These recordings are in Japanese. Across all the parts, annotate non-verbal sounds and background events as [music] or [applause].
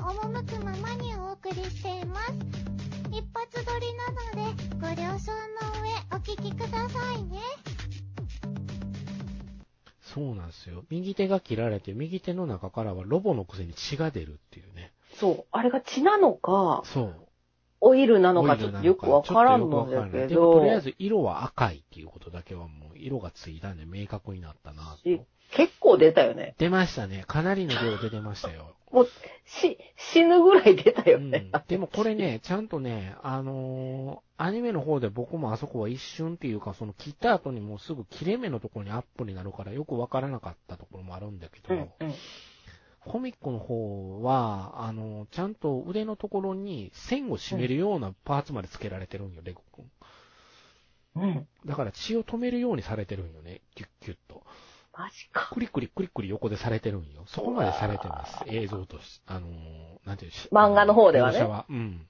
の赴くままにお送りしています。一発撮りなので、ご了承の上お聞きくださいね。そうなんですよ。右手が切られて、右手の中からはロボのくせに血が出るっていうね。そう。あれが血なのか、そう。オイルなのかちょっとよくわからんのだけかんないでもとどりあえ、ず色は赤いっていうことだけはもう色がついたんで明確になったなしと。結構出たよね。出ましたね。かなりの量出てましたよ。もう、し、死ぬぐらい出たようんね。、でもこれね、ちゃんとね、あのーアニメの方で僕もあそこは一瞬っていうか、その切った後にもうすぐ切れ目のところにアップになるからよくわからなかったところもあるんだけど、うん、うん。コミックの方は、あの、ちゃんと腕のところに線を締めるようなパーツまで付けられてるんよ、レゴ君。うん。だから血を止めるようにされてるんよね、キュッキュッと。マジか。クリクリクリクリ横でされてるんよ。そこまでされてます。映像とし、あのーなんていうし漫画の方ではねは。うん。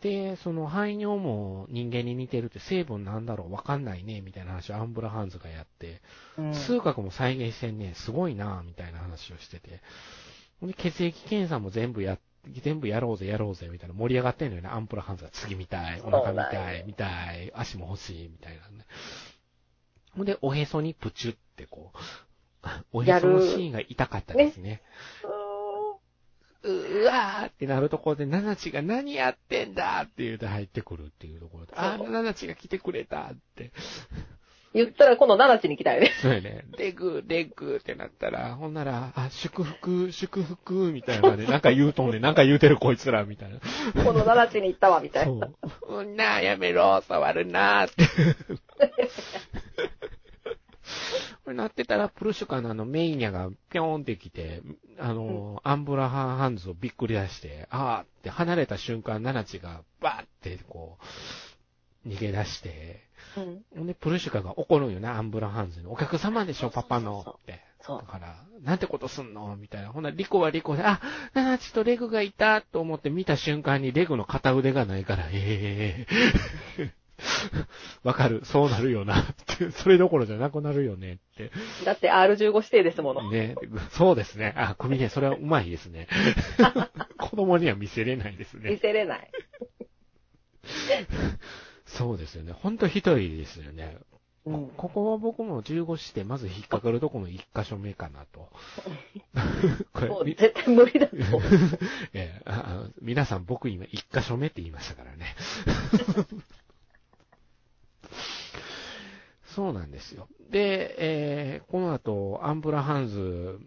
で、その排尿も人間に似てるって成分なんだろう？わかんないね、みたいな話をアンブラハンズがやって、うん。数学も再現してんね、すごいな、みたいな話をしてて。で、血液検査も全部や、全部やろうぜ、やろうぜ、みたいな盛り上がってんのよね。アンプラハンズが次見たい、お腹見たい、見たい、足も欲しい、みたいなね。ほんで、おへそにプチュってこう、[laughs] おへそのシーンが痛かったですね。ううわーってなるところで、ナナチが何やってんだって言うて入ってくるっていうところで、あナナチが来てくれたって。言ったら今度、ナナチに来たよね。[laughs] そうやね。レグ、レグってなったら、ほんなら、あ、祝福、祝福、みたいなね、なんか言うとんねん、なんか言うてるこいつら、みたいな。今度、ナナチに行ったわ、みたいな。そう。うんなあ、やめろ、触るなーって。[laughs] これなってたら、プルシュカのあのメイニャがぴょーんって来て、あの、アンブラハンハンズをびっくり出して、あーって離れた瞬間、ナナチがバーってこう、逃げ出して、うん。で、プルシュカが怒るんよね、アンブラハンズに。お客様でしょ、パパの。って。そうだ。から、なんてことすんの？みたいな。ほんなら、リコはリコで、あ、ナナチとレグがいたと思って見た瞬間にレグの片腕がないから、ええ [laughs] わかる。そうなるよな。って。それどころじゃなくなるよね。って。だって R15 指定ですもの。ね。そうですね。あ、組ね、それはうまいですね。[laughs] 子供には見せれないです見ね。せれない。[laughs] そうですよね。ほんと一人ですよね。うん。ここは僕も15して、まず引っかかるとこの一箇所目かなと。こもうみ絶対無理だと。ええああ皆さん僕今一箇所目って言いましたからね。そうなんですよ。で、えーこの後、アンブラハンズ、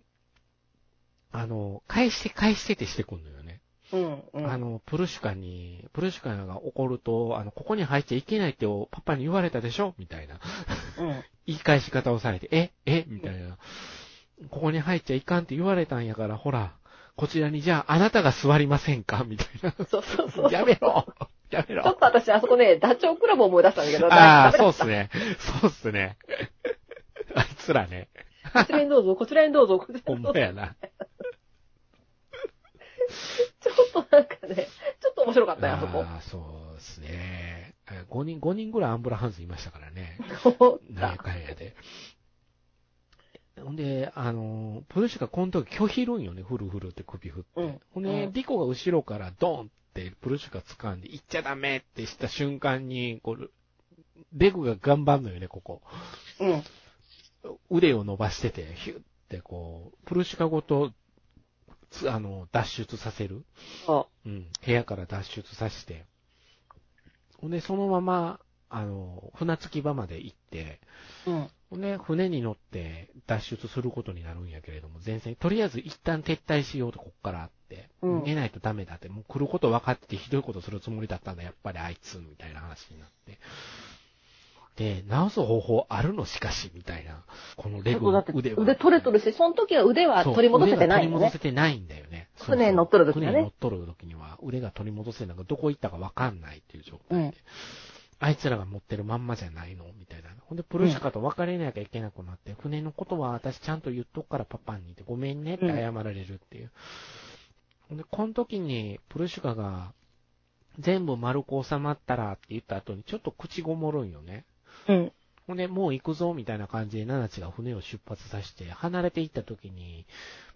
あの、返して返してってしてくんのよね。うん。うん。あの、プルシュカに、プルシュカが怒ると、あの、ここに入っちゃいけないってパパに言われたでしょ？みたいな。うん。[laughs] 言い返し方をされて、え？え？みたいな。ここに入っちゃいかんって言われたんやから、ほら、こちらにじゃああなたが座りませんか？みたいそうそうそう。な。[laughs] やめろやめろちょっと私、あそこね、ダチョウ倶楽部思い出したんだけど、ああ、そうっす。すね。そうっすね。あいつらね。こちらにどうぞ、こちらにどうぞ、こちらほんにどうぞ。まやな。ちょっとなんかね、ちょっと面白かったよ、あそこ。ああ、そうですね。5人、5人ぐらいアンブラハンズいましたからね。思った。なんやかんやで。ほんで、あの、プルシュがこの時拒否るんよね、フルフルって首振って。うんほんで、うんリコが後ろからドンってプルシュが掴んで、行っちゃダメってした瞬間に、こう、レグが頑張んのよね、ここ。うん。腕を伸ばしてて、ヒュッてこう、プルシュカごと、つあの、脱出させる。そうん。部屋から脱出させて。ほんで、そのまま、あの、船着き場まで行って、う。うん。ほんで、船に乗って脱出することになるんやけれども、前線、とりあえず一旦撤退しようと、こっからって。うん逃げないとダメだって、もう来ること分かっててひどいことするつもりだったんだ、やっぱりあいつ、みたいな話になって。で、直す方法あるのしかし、みたいな。このレグそうだっての腕は。腕取れとるし、その時は腕は取り戻せてないよね取り戻せ。てないんだよね。船に乗っとる時はね船に乗っとる時には、腕が取り戻せなんかどこ行ったかわかんないっていう状態で。うんあいつらが持ってるまんまじゃないのみたいな。ほんで、プルシュカと別れなきゃいけなくなって、船のことは私ちゃんと言っとくからパパにって、ごめんねって謝られるっていう。ほんで、この時に、プルシュカが、全部丸く収まったらって言った後に、ちょっと口ごもるんよね。うん。ほんで、もう行くぞ、みたいな感じで、ナナチが船を出発させて、離れていった時に、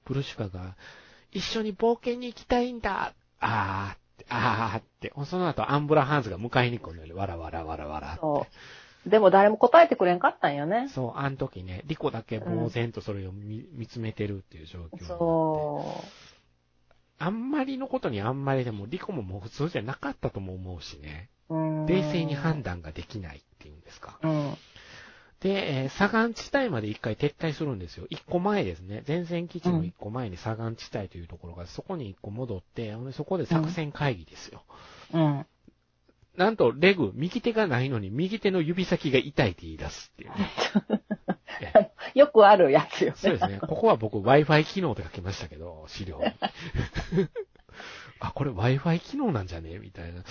プルシュカが、一緒に冒険に行きたいんだあーって、あーって、その後アンブラハンズが迎えに来るのよ。わらわらわらわらって。そう。でも誰も答えてくれんかったんよね。そう、あの時ね、リコだけ呆然とそれを見,、見つめてるっていう状況になって。そあんまりのことにあんまりでも、リコももう普通じゃなかったとも思うしね。う。うん。冷静に判断ができないっていうんですか。うん。で、えー左岸地帯まで一回撤退するんですよ。一個前ですね。前線基地の一個前に左岸地帯というところが、そこに一個戻って、そこで作戦会議ですよ。うん。なんと、レグ、右手がないのに右手の指先が痛いって言い出すっていうね。[laughs] えよくあるやつよね。そうですね。[laughs] ここは僕 Wi-Fi 機能って書きましたけど、資料に。[laughs] あ、これ Wi-Fi 機能なんじゃね？みたいな。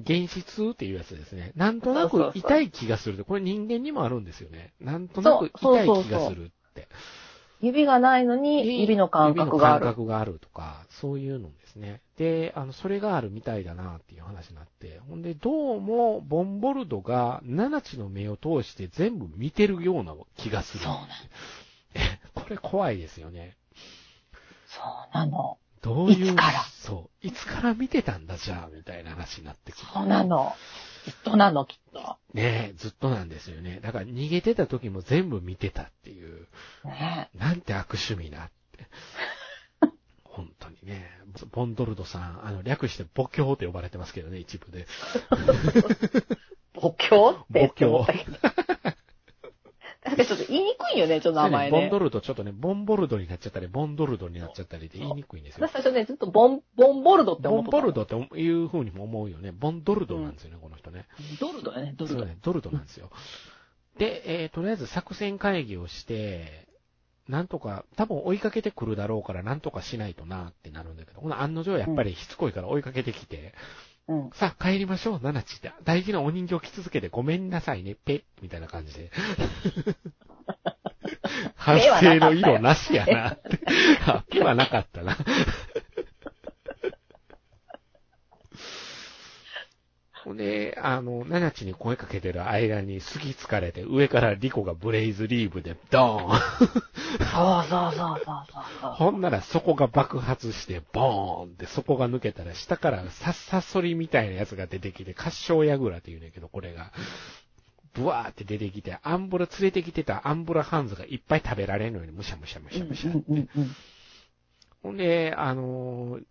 現実っていうやつですね。なんとなく痛い気がするって、これ人間にもあるんですよね。なんとなく痛い気がするって。指がないのに、指の感覚がある。指の感覚があるとか、そういうのですね。で、あの、それがあるみたいだなっていう話になって。ほんで、どうも、ボンボルドが、七地の目を通して全部見てるような気がする。そうなの。え、[laughs] これ怖いですよね。そうなの。どういう、いつから？そう。いつから見てたんだ、じゃあ、みたいな話になってくる。そうなの。ずっとなの、きっと。ねえ、ずっとなんですよね。だから逃げてた時も全部見てたっていう。ねなんて悪趣味なって。本当にね。ボンドルドさん、あの、略してボキョーって呼ばれてますけどね、一部で。母教って母教思ったけど。確 [laughs] かにちょっと言いにくいよね、ちょっと名前ねボンド。ルドちょっとね、ボンボルドになっちゃったり、ボンドルドになっちゃったりで言いにくいんですよ私。最初ね、ずっとボン、ボンボルドってボン思ってた。ボルドっていう風にも思うよね。ボンドルドなんですよね、この人ね。ドルドやね、ドルド。ね、ドルトなんですよ。で、えーとりあえず作戦会議をして、なんとか、多分追いかけてくるだろうから、なんとかしないとなってなるんだけど、ほな、案の定やっぱりしつこいから追いかけてきて、うん。さあ帰りましょう、ナナチって。大事なお人形着続けてごめんなさいね、ペッ、みたいな感じで。[laughs] 反省の色なしやなって。[laughs] あ、ペはなかったな。ほんで、あの、ナナチに声かけてる間にすぎつかれて、上からリコがブレイズリーブでドーンそうそうそうそうそう。[laughs] ほんならそこが爆発して、ボーンってそこが抜けたら、下からサッサソリみたいなやつが出てきて、滑翔ヤグラって言うんだけど、これが。ブワーって出てきて、アンブラ連れてきてたアンブラハンズがいっぱい食べられるのに、むしゃむしゃむしゃむしゃって。ほんで、あのー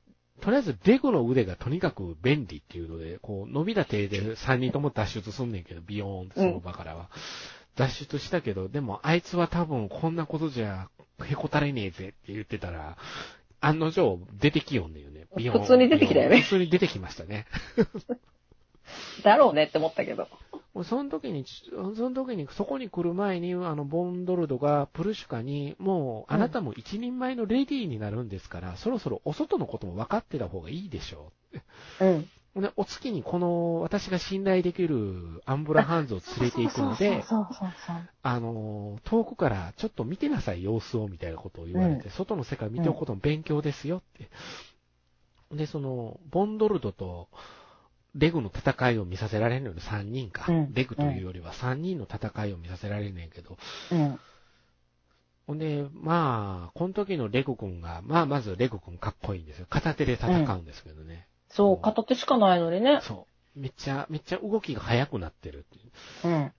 とりあえずデグの腕がとにかく便利っていうので、こう、伸びた手で3人とも脱出すんねんけど、ビヨーンってその場からは。脱出したけど、でもあいつは多分こんなことじゃへこたれねえぜって言ってたら、案の定出てきよんねんよね。ビヨーン普通に出てきたよね普通に出てきましたね。だろうねって思ったけど。その時に、その時に、そこに来る前に、あの、ボンドルドがプルシュカに、もう、あなたも一人前のレディーになるんですから、そろそろお外のことも分かってた方がいいでしょう。うん。で、お月にこの、私が信頼できるアンブラハンズを連れて行くので、あの、遠くからちょっと見てなさい、様子を、みたいなことを言われて、うん外の世界見ておくことも勉強ですよって。で、その、ボンドルドと、レグの戦いを見させられるのに3人か。うんレグというよりは3人の戦いを見させられるねんけど。そう。うん。ほんで、まあ、この時のレグ君が、まあ、まずレグ君かっこいいんですよ。片手で戦うんですけどね。そう、片手しかないのにね。そう。めっちゃ、めっちゃ動きが速くなってるっていう。うん。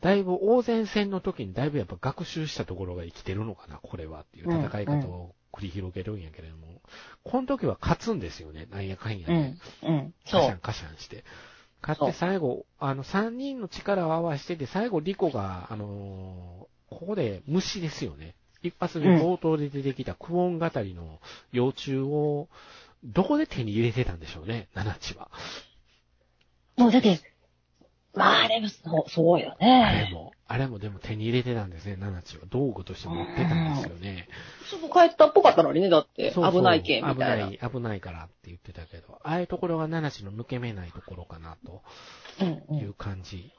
だいぶ応戦戦の時にだいぶやっぱ学習したところが生きてるのかな、これはっていう戦い方を繰り広げるんやけれども、この時は勝つんですよね、なんやかんやうねん。。うん。そう。カシャンカシャンして。勝って最後、あの、三人の力を合わせてて、最後リコが、あのーここで虫ですよね。一発目冒頭で出てきたクオン語りの幼虫を、どこで手に入れてたんでしょうね、ナナチは。もうだって、まああれもそう、そうよあれね。も、あれもでも手に入れてたんですね、ナナチは。道具として持ってたんですよね。すぐ帰ったっぽかったのにね、だって。そうそう危ない系みたいな。危ない、危ないからって言ってたけど、ああいうところがナナチの抜け目ないところかな、とうんうんいう感じ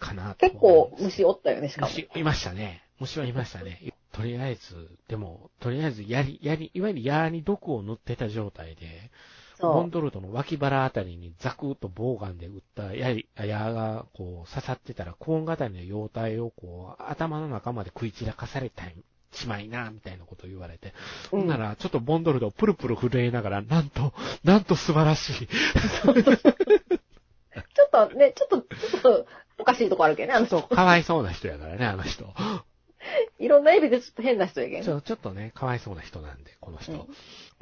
かなと。結構虫おったよね、しかも。虫いましたね。虫はいましたね。とりあえず、でも、とりあえず、やり、やり、いわゆる矢に毒を塗ってた状態で、ボ。ンドルトの脇腹あたりにザクッとボウガンで撃った矢矢がこう刺さってたら、コーン型の容体をこう頭の中まで食い散らかされたしまいな、みたいなことを言われて。うんほんなら、ちょっとボンドルドをプルプル震えながら、なんと、[laughs] なんと素晴らしい。ちょっとね、ちょっと、ちょっと、おかしいとこあるけどね、あの人。かわいそうな人やからね、あの人。[laughs] いろんな意味でちょっと変な人やけど。ちょちょっとね、かわいそうな人なんで、この人。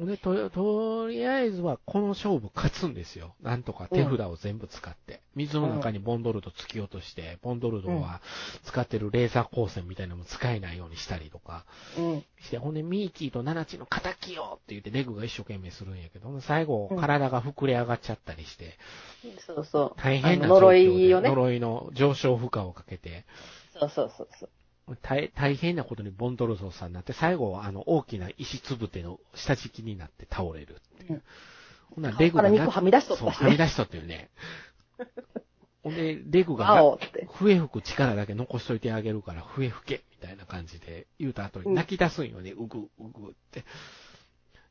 で、と、とりあえずは、この勝負勝つんですよ。なんとか手札を全部使って。水の中にボンドルド突き落として、ボンドルドは使ってるレーザー光線みたいなのも使えないようにしたりとかうん。して、ほんで、ミーキーとナナチの仇よって言って、レグが一生懸命するんやけど、最後う、ん体が膨れ上がっちゃったりして、そうそう。大変な呪状況でいをね。呪いの上昇負荷をかけて、そうそうそうそう。大大変なことにボンドルゾーさんになって、最後はあの大きな石つぶての下敷きになって倒れるっていう。うんほんならレグが肉はみ出しとったしねそう、はみ出しとっていうね。ほんで、レグが。笛吹く力だけ残しといてあげるから、笛吹けみたいな感じで言うた後に泣き出すんよね、うぐ、うぐって。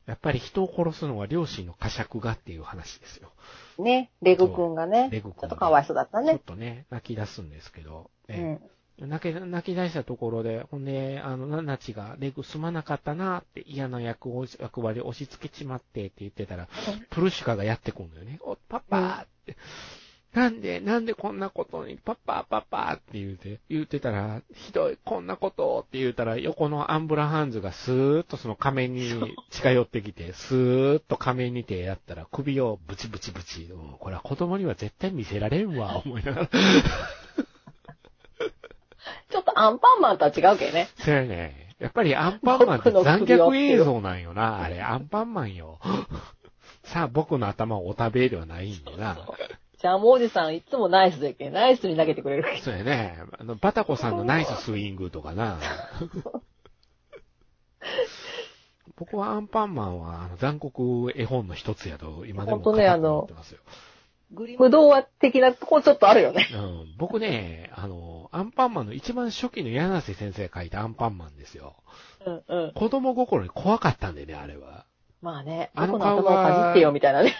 やっぱり人を殺すのは両親の呵責がっていう話ですよ。ね、レグ君がね。レグ君がちょっとかわいそうだったちょっね。とね、泣き出すんですけど。うええん。泣き、泣き出したところで、ほんで、あの、ナナチが、レグすまなかったなって嫌な役を、役割を押し付けちまってって言ってたら、プルシカがやってくんのよね。お、パパーって。なんで、なんでこんなことに、パパ、パパって言うて、言うてたら、ひどい、こんなことって言うたら、横のアンブラハンズがスーッとその仮面に近寄ってきて、スーッと仮面に手やったら、首をブチブチブチ。うんこれは子供には絶対見せられんわ、思いながら。[laughs] ちょっとアンパンマンとは違うけどね。そうやね。やっぱりアンパンマンって残虐映像なんよな、あれ。アンパンマンよ。[laughs] さあ、僕の頭をお食べではないんでな。ジャムおじさんいつもナイスでけん。ナイスに投げてくれるけん。そうやね。あの、バタコさんのナイススイングとかな。[laughs] 僕はアンパンマンはあの残酷絵本の一つやと今でも思ってますよ。グリム童話的なとこちょっとあるよね。うん、僕ね、あの、アンパンマンの一番初期の柳瀬先生が書いたアンパンマンですよ。うんうん。子供心に怖かったんでね、あれは。まあね、あの顔がかじってよみたいなね。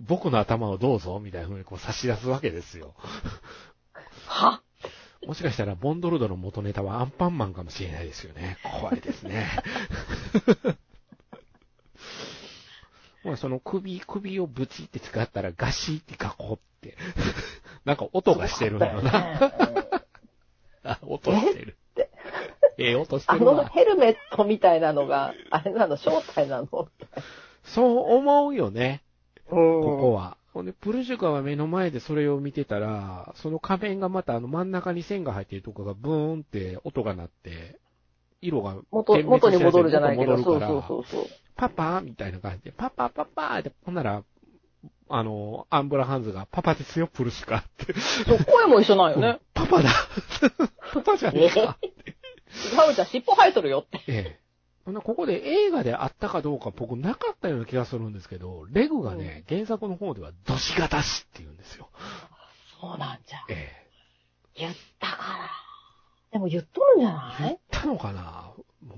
僕の頭をどうぞみたいな風にこう差し出すわけですよ。は？もしかしたらボンドルドの元ネタはアンパンマンかもしれないですよね。怖いですね。[laughs] まあその首、首をブチって使ったらガシってガコって。なんか音がしてるんだよな。[laughs] あ、音してる。ええ音してあの。ヘルメットみたいなのが、あれなの、正体なの。そう思うよね。うんここは。ほんで、プルジュカは目の前でそれを見てたら、その仮面がまたあの真ん中に線が入っているとこがブーンって音が鳴って、色が元、元に戻るじゃないけど、そうそうそうそう。パパみたいな感じで、パパパパって、ほんなら、あの、アンブラハンズが、パパですよ、プルシュカって。声も一緒なんよね。パパだ [laughs] パパじゃねえか。違うじゃん、尻尾生えとるよって。ええ。ほんなここで映画であったかどうか僕なかったような気がするんですけど、レグがね、原作の方では、ドシガダシって言うんですよ。そうなんじゃ。ええ。言ったから。でも言っとるんじゃない？言ったのかな？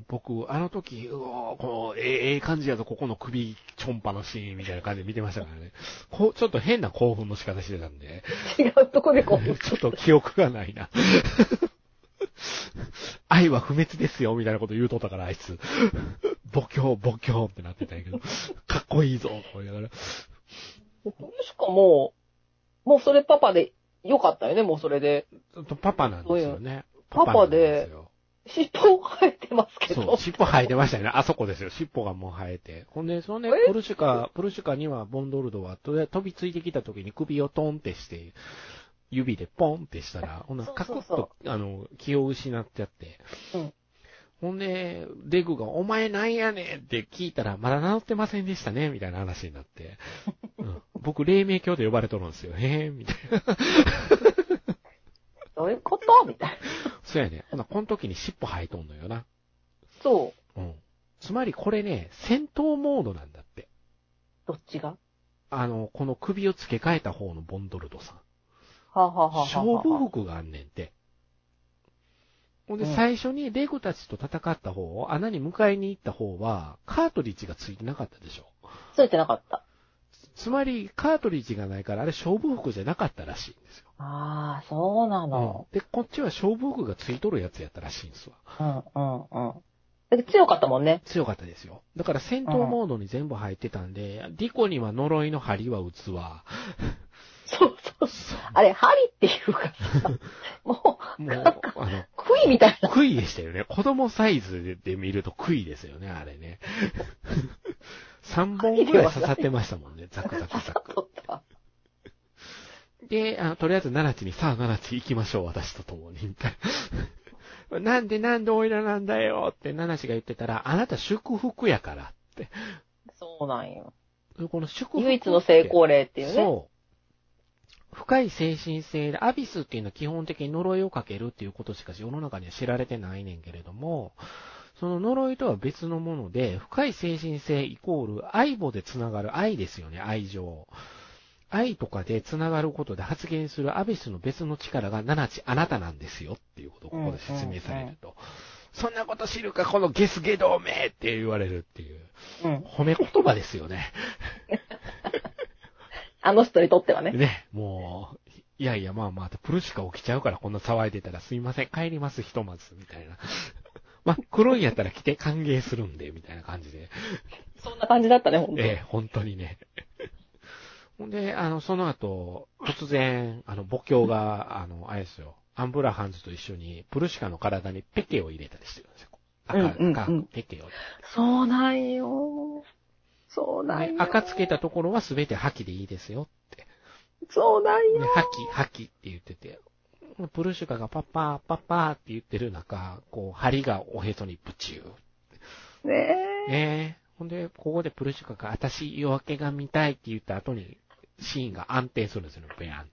僕、あの時、うおーこの、ええええ感じやと、ここの首、ちょんぱのシーンみたいな感じで見てましたからね。こう、ちょっと変な興奮の仕方してたんで、違うとこでこう。ちょっと記憶がないな。[laughs] 愛は不滅ですよ、みたいなこと言うとったから、あいつ。[laughs] 母教、母教ってなってたんやけど、[laughs] かっこいいぞ、これだから。しかも、もうそれパパでよかったよね、もうそれで。パパなんですよね。パパですよ尻尾生えてますけそう、ど。尻尾生えてましたよね。あそこですよ。尻尾がもう生えて。ほんで、そのね、え？プルシュカ、プルシュカにはボンドルドは、飛びついてきた時に首をトンってして、指でポンってしたら、ほんならカクッと、あの、気を失っちゃって。うんほんで、デグが、お前なんやねんって聞いたら、まだ治ってませんでしたね、みたいな話になって。うん、僕、黎明教で呼ばれとるんですよ。へえ、みたいな。どういうこと？みたいな。そうやね。ほな、この時に尻尾生えとんのよな。そう。うん。つまりこれね、戦闘モードなんだって。どっちが？あの、この首を付け替えた方のボンドルドさん。はあ、はあはあはあ勝負服があんねんて。ほんで、うん最初にレグたちと戦った方、穴に迎えに行った方は、カートリッジが付いてなかったでしょ。ついてなかった。つまり、カートリッジがないから、あれ勝負服じゃなかったらしいんですよ。ああ、そうなうんの。で、こっちは勝負服がついとるやつやったらしいんですわ。うん、うん、うん。強かったもんね。強かったですよ。だから戦闘モードに全部入ってたんで、ディコには呪いの針は打つわ。そうそうそう。あれ、針っていうかさ、[laughs] もう、もう、あの、杭みたいな。杭でしたよね。子供サイズでで見ると杭ですよね、あれね。3本ぐらい刺さってましたもんね、[laughs] ザクザクザク。で、あのとりあえず、ナナチに、さあ、ナナチ行きましょう、私と共に、みたいな。なんでなんでオイラなんだよって、ナナチが言ってたら、あなた祝福やからって。そうなんよ。この祝福って。唯一の成功例っていうね。そう。深い精神性で、アビスっていうのは基本的に呪いをかけるっていうことしか世の中には知られてないねんけれども、その呪いとは別のもので、深い精神性イコール愛母でつながる愛ですよね、愛情。愛とかでつながることで発現するアビスの別の力が七地あなたなんですよっていうことをここで説明されると。そんなこと知るか、このゲスゲドめって言われるっていう。うん。褒め言葉ですよね。[laughs] あの人にとってはね。ね、もう、いやいや、まあまあ、プルシカ起きちゃうからこんな騒いでたらすいません、帰ります、ひとまず、みたいな。まあ、黒いんやったら来て歓迎するんで、みたいな感じで。そんな感じだったね、ほんと。ええ、本当にね。ほんで、あの、その後、突然、あの、母教が、あの、あれですよ、アンブラハンズと一緒に、プルシカの体にペケを入れたりしてるんですよ。赤、うんうんうん赤、ペケを。そうなんよ。そうなんよ。で赤つけたところは全て覇気でいいですよって。そうなんねよ。、覇気、覇気って言ってて、プルシュカがパッパー、パッパーって言ってる中、こう、針がおへそにブチュー。ねえ。ねえ。ほんで、ここでプルシュカが、私夜明けが見たいって言った後に、シーンが安定するんですよね、ベアンって。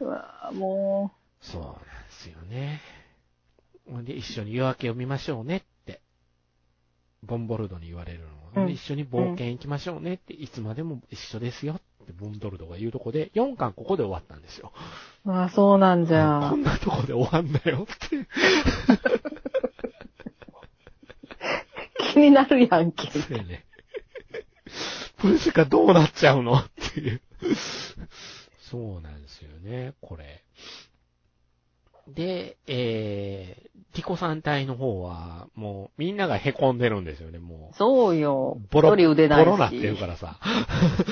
うわもそうなんですよね。ほんで、一緒に夜明けを見ましょうねって、ボンボルドに言われるの。うんで一緒に冒険行きましょうねって、いつまでも一緒ですよって、ボンドルドが言うとこで、4巻ここで終わったんですよ。う。あそうなんじゃこ。んなとこで終わんなよって。気になるやんけ。そうやね。プルシカどうなっちゃうのっていう。そうなんですよね、これ。で、えー、ティコさん隊の方は、もうみんなが凹んでるんですよね、もう。そうよ。ボロ、一人腕ないし。ボロなってるからさ。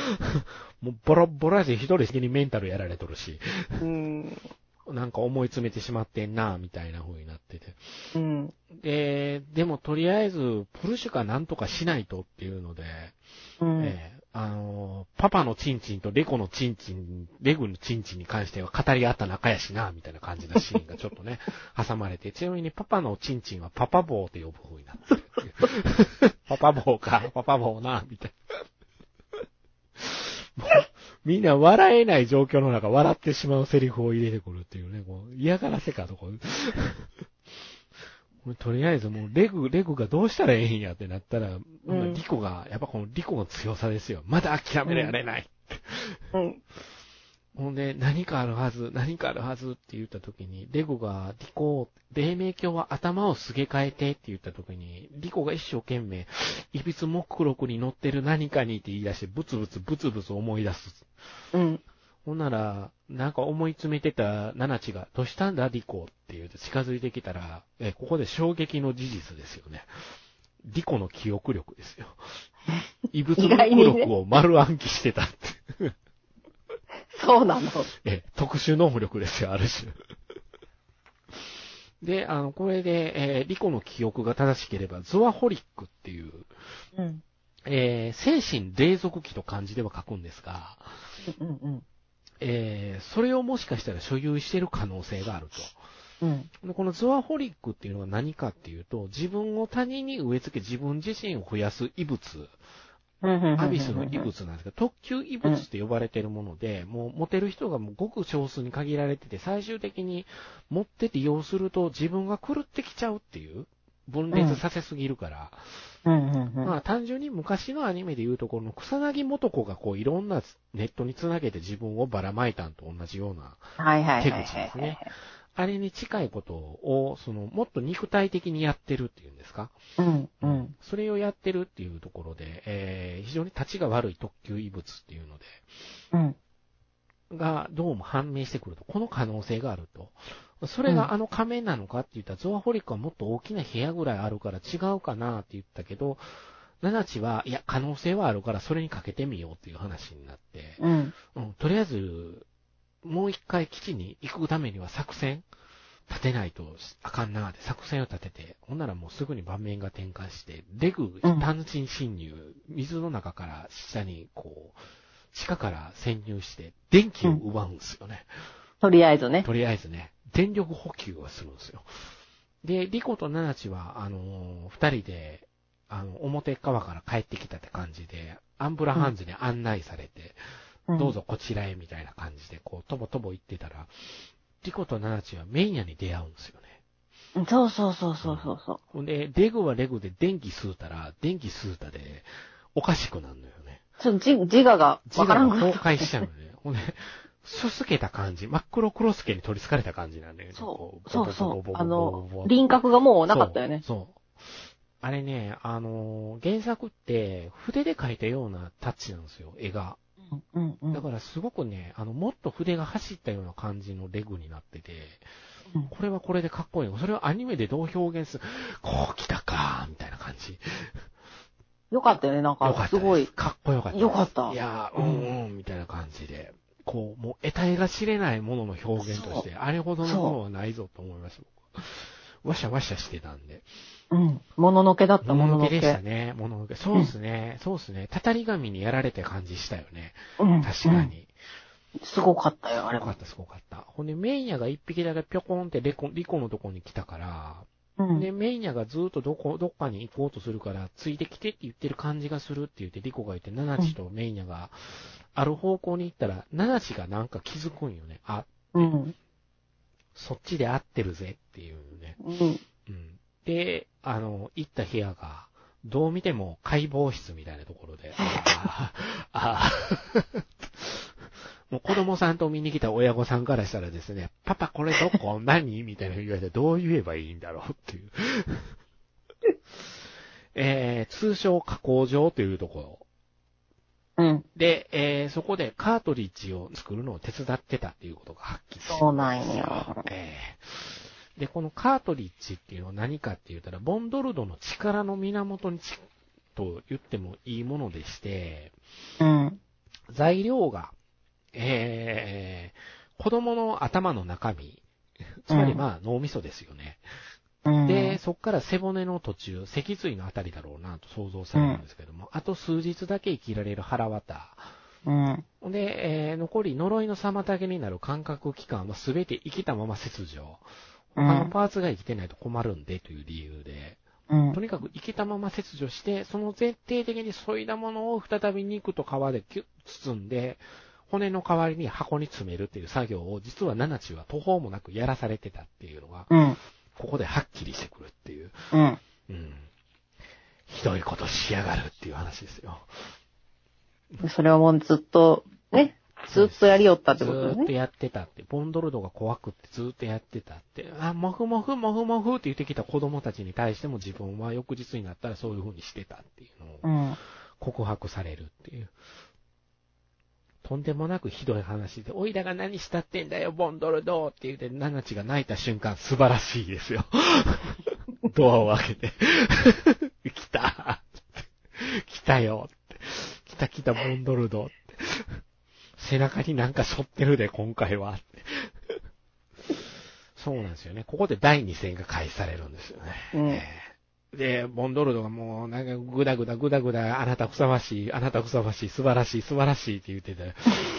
[laughs] もうボロボロやし、一人的にメンタルやられとるし。うん。なんか思い詰めてしまってんな、みたいな風になってて。うん。で、でもとりあえず、プルシュカなんとかしないとっていうので、うん。ええあのパパのチンチンとレコのチンチン、レグのチンチンに関しては語り合った仲やしな、みたいな感じのシーンがちょっとね、[laughs] 挟まれて、ちなみにパパのチンチンはパパ棒って呼ぶ風になってるっていう。[laughs] パパ棒か、パパ棒な、みたいな。みんな笑えない状況の中、笑ってしまうセリフを入れてくるっていうね、こう嫌がらせかとか。もうとりあえずもうレグ、レグがどうしたらええんやってなったら、うんリコが、やっぱこのリコの強さですよ。まだ諦められない。うん。ほんで、何かあるはず、何かあるはずって言った時に、レゴが、リコ、黎明鏡は頭をすげ替えてって言った時に、リコが一生懸命、いびつ目録に乗ってる何かにって言い出して、ブツブツブツブツ思い出す。うん。ほんなら、なんか思い詰めてたナナチが、どうしたんだリコって言うて近づいてきたら、え、ここで衝撃の事実ですよね。リコの記憶力ですよ。[laughs] 異物目録を丸暗記してたって。そうなの。[laughs] え、特殊能力ですよ、ある種。で、あの、これで、えーリコの記憶が正しければ、ゾアホリックっていう、うん。えー精神霊属期と漢字では書くんですが、うんうん。えーそれをもしかしたら所有している可能性があると。うん。でこのゾアホリックっていうのは何かっていうと、自分を他人に植え付け自分自身を増やす異物、アビスの異物なんですが、特級異物って呼ばれてるもので、もう持てる人がもうごく少数に限られてて、最終的に持ってて利用すると自分が狂ってきちゃうっていう、分裂させすぎるから、うんうんうん。まあ単純に昔のアニメで言うところの草薙元子がこういろんなネットにつなげて自分をばらまいたんと同じようなはいはいはい手はい口ですね。あれに近いことを、その、もっと肉体的にやってるっていうんですか？うんうん。それをやってるっていうところで、えー、非常に立ちが悪い特級異物っていうので、うん。がどうも判明してくると、この可能性があると。それがあの仮面なのかって言ったら、ゾアホリックはもっと大きな部屋ぐらいあるから違うかなって言ったけど、ナナチは、いや、可能性はあるからそれにかけてみようっていう話になって、うん。うん、とりあえず、もう一回基地に行くためには作戦立てないとあかんなーって作戦を立てて、ほんならもうすぐに盤面が転換して、レグうん単身侵入、水の中から下にこう、地下から潜入して、電気を奪うんですよね。とりあえずね。とりあえずね、電力補給をするんですよ。で、リコとナナチは、あのー二人で、あの、表側から帰ってきたって感じで、アンブラハンズに案内されて、んどうぞこちらへみたいな感じで、こう、とぼとぼ行ってたら、リコとナナチはメイヤに出会うんですよね。うん。そうそうそうそうそうそほんで、レグはレグで電気吸うたら、電気吸うたで、おかしくなるのよね。う。ちょっとじ自我が自我がわからんくな崩。壊しちゃうのね。ほんで、すすけた感じ、真っ黒黒ケに取り憑かれた感じなんだよね。そう、そうそう。あの、輪郭がもうなかったよね。そう。あれね、あのー、原作って筆で描いたようなタッチなんですよ、絵が。うんうん、だからすごくね、あの、もっと筆が走ったような感じのレグになってて、これはこれでかっこいい。それはアニメでどう表現するこう来たかみたいな感じ。よかったよね、なんか。すごい。かっこよかった。よかった。いやー、うんうん、みたいな感じで。こう、もう、得体が知れないものの表現として、あれほどのものはないぞと思いました。僕わしゃわしゃしてたんで。うん。もののけだった、もののけでしたけ。ね。もののけ。そうですね。そうですね。たたり神にやられて感じしたよね。うん。確かに。うん。すごかったよ、あれは。すごかった、すごかった。ほんで、メイヤが一匹だけぴょこんってレコ、リコのとこに来たから、うん。で、メイヤがずっとどこ、どっかに行こうとするから、ついてきてって言ってる感じがするって言って、リコが言って、ナナチとメイヤが、ある方向に行ったら、ナナチがなんか気づくんよね。あ、うん。そっちで合ってるぜっていうね。うん。うん。で、あの、行った部屋が、どう見ても解剖室みたいなところで、[laughs] ああ、ああ、[laughs] もう子供さんと見に来た親御さんからしたらですね、パパこれどこ？何？みたいな言われてどう言えばいいんだろうっていう。[laughs] えー、通称加工場というところ。うん。で、えー、そこでカートリッジを作るのを手伝ってたっていうことがはっきりそうなんよ。えーで、このカートリッジっていうのは何かって言ったら、ボンドルドの力の源にちと言ってもいいものでして、うん。材料が、えー、子供の頭の中身、つまりまあ脳みそですよね。うん。で、そこから背骨の途中、脊髄のあたりだろうなと想像されるんですけども、あと数日だけ生きられる腹渡。うん。で、えー残り呪いの妨げになる感覚器官は全て生きたまま切除。他のパーツが生きてないと困るんでという理由で、うんと。にかく生きたまま切除して、その前提的に削いだものを再び肉と皮でキュッ包んで、骨の代わりに箱に詰めるっていう作業を、実はナナチは途方もなくやらされてたっていうのが、うん。ここではっきりしてくるっていう。うん。うん。ひどいことしやがるっていう話ですよ。それはもうずっと、ね、ずっとやりよったってことずーっと。やってたって、ボンドルドが怖くってずーっとやってたって、あ、もふもふもふもふって言ってきた子供たちに対しても自分は翌日になったらそういう風にしてたっていうのをうん。告白されるっていう。とんでもなくひどい話で、おいらが何したってんだよ、ボンドルドって言って、ナナチが泣いた瞬間素晴らしいですよ。[laughs] ドアを開けて、[laughs] 来た来たよって。来た来た、ボンドルドって。背中になんか背負ってるで、今回は。そうなんですよね。ここで第2戦が開始されるんですよね。うんえーで、ボンドルドがもう、なんか、ぐだぐだぐだぐだ、あなたふさわしい、あなたふさわしい、素晴らしい、素晴らしいって言ってて、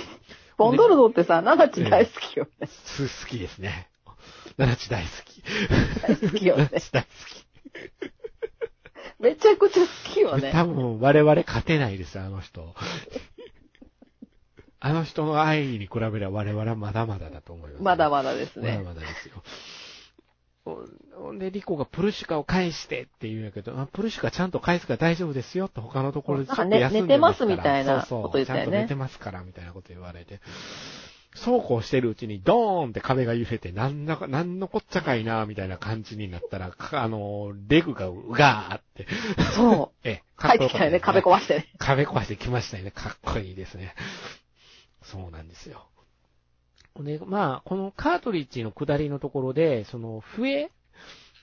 [laughs] ボンドルドってさ、ナナチ大好きよね。す好きですね。ナナチ大好き。大好きよねナナチ大好めちゃくちゃ好きよき。ね。多分、我々勝てないです、あの人。あの人の愛に比べれば我々はまだまだだと思います。まだまだですまだね。まだですよ。で、リコがプルシカを返してって言うんやけど、あプルシカちゃんと返すから大丈夫ですよって他のところでちょっと休んでますから寝てますみたいなそうそうこと言ったよねちゃんと寝てますからみたいなこと言われて。そうこうしてるうちにドーンって壁が揺れて、なんだか、なんのこっちゃかいな、みたいな感じになったら、かあの、レグがうがーって、そそう。[laughs] ええ、帰ってきたよね、壁壊してね。壁壊してきましたよね。かっこいいですね。そうなんですよ。で、まあ、このカートリッジの下りのところで、その笛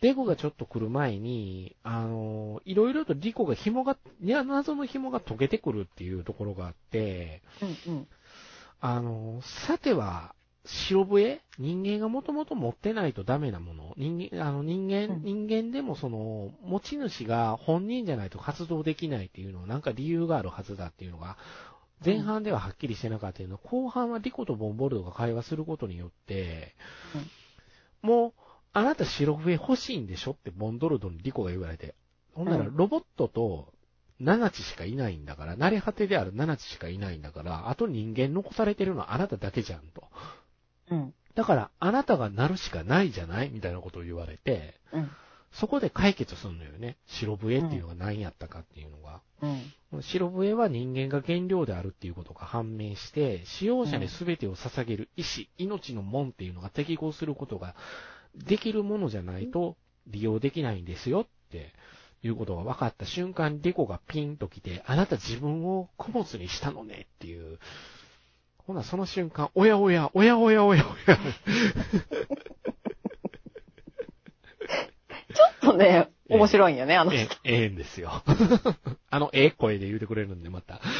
デコがちょっと来る前に、あの、いろいろとリコが紐が、いや、謎の紐が溶けてくるっていうところがあって、うんうん。あの、さては、白笛人間がもともと持ってないとダメなもの。人間、あの人間、うん人間でもその、持ち主が本人じゃないと活動できないっていうのはなんか理由があるはずだっていうのが、前半でははっきりしてなかったけど、後半はリコとボンボルドが会話することによって、もう、あなた白笛欲しいんでしょってボンドルドにリコが言われて。ほんなら、うんロボットと、ナナチしかいないんだから、慣れ果てであるナナチしかいないんだから、あと人間残されてるのはあなただけじゃんと。うん。だから、あなたがなるしかないじゃない？みたいなことを言われて、うん。そこで解決するのよね。白笛っていうのが何やったかっていうのが。うん。白笛は人間が原料であるっていうことが判明して、使用者に全てを捧げる意志、命の門っていうのが適合することができるものじゃないと利用できないんですよっていうことが分かった瞬間にデコがピンと来て、あなた自分を供物にしたのねっていう。ほな、その瞬間、おやおや、おやおやおやおや。[laughs] ちょっとね、面白いんよね、あのえ人。、ええんですよ。[laughs] あの、ええ声で言うてくれるんで、また。[laughs]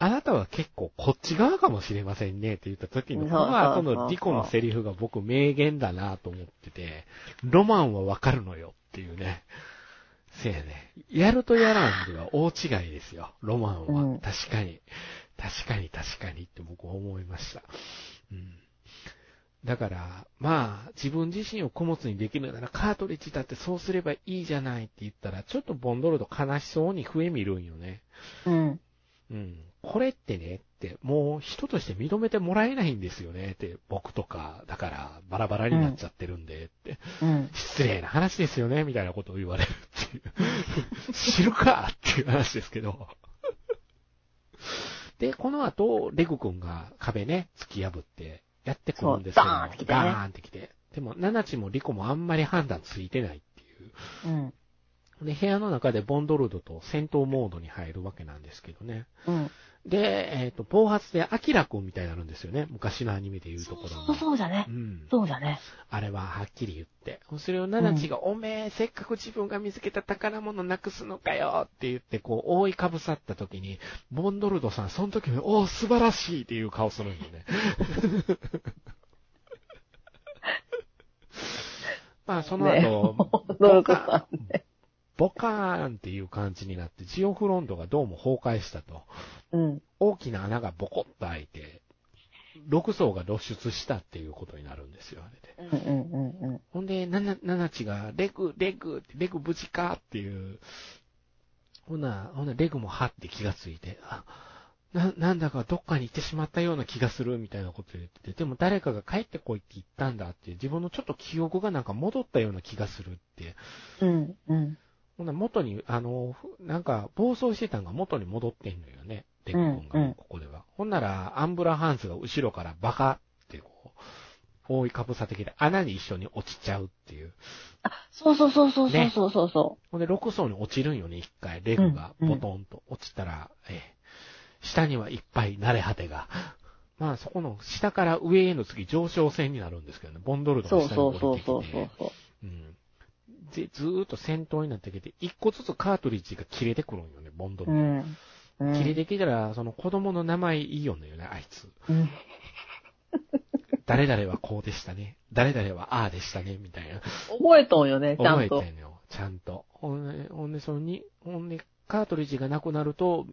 あなたは結構こっち側かもしれませんねって言った時の、そうそうそうまあ、このリコのセリフが僕名言だなと思ってて、ロマンはわかるのよっていうね。せやね。やるとやらんでは大違いですよ、ロマンは。うん確かに。確かに確かにって僕は思いました。うん。だから、まあ、自分自身を供物にできるなら、カートリッジだってそうすればいいじゃないって言ったら、ちょっとボンドルド悲しそうに笛見るんよね。うん。うん。これってね、って、もう人として認めてもらえないんですよね、って、僕とか、だから、バラバラになっちゃってるんで、って、うん。失礼な話ですよね、みたいなことを言われるっていう。知るかっていう話ですけど。で、この後、レグ君が壁ね、突き破って、やってくるんですけど、そうダーンってきてねダーンってきて。でも、ナナチもリコもあんまり判断ついてないっていう。うん。で、部屋の中でボンドルドと戦闘モードに入るわけなんですけどね。うん。で、えっ、と、暴発でアキラ君みたいになるんですよね。昔のアニメで言うところの。そうそうじゃねう。ん。そうじゃね。あれははっきり言って。それをナナチが、おめえ、せっかく自分が見つけた宝物なくすのかよって言って、こう、覆いかぶさった時に、ボンドルドさん、その時に、おお、素晴らしいっていう顔するんよね。[laughs] [laughs] まあ、その後、ねボカさーン、ボカーンっていう感じになって、ジオフロントがどうも崩壊したと。うん。大きな穴がボコッと開いて、6層が露出したっていうことになるんですよ、あれで。うんうんうんうん。ほんで、なな、ななちが、レグ、レグ、レグ無事かっていう。ほな、ほな、レグもはって気がついて、あ、な、なんだかどっかに行ってしまったような気がするみたいなこと言ってて、でも誰かが帰ってこいって言ったんだって、自分のちょっと記憶がなんか戻ったような気がするって。うんうん。ほな、元に、あの、ふなんか、暴走してたんが元に戻ってんのよね。レグ君が、うんうんここでは。ほんなら、アンブラハンスが後ろからバカってこう、覆いかぶさってきて穴に一緒に落ちちゃうっていう。あ、そうそうそうそうそうそうそうそほんで、6層に落ちるんよね、一回。レグがうんうんボトンと落ちたら、ええ下にはいっぱい慣れ果てが。まあ、そこの下から上への次上昇線になるんですけどね。ボンドルう。そうドが下にそうそう降りてきて。そうそうそう。うん。で、ずーっと戦闘になってきて、一個ずつカートリッジが切れてくるんよね、ボンドルド。うん。うん。切れてきたら、その子供の名前いいよねあいつ。うん。誰々はこうでしたね。誰々はああでしたね、みたいな。覚えとんよね、ちゃ覚えんと。てんのよ、ちゃんと。ほんで、ほんで、そのに、ほんで、カートリッジがなくなると、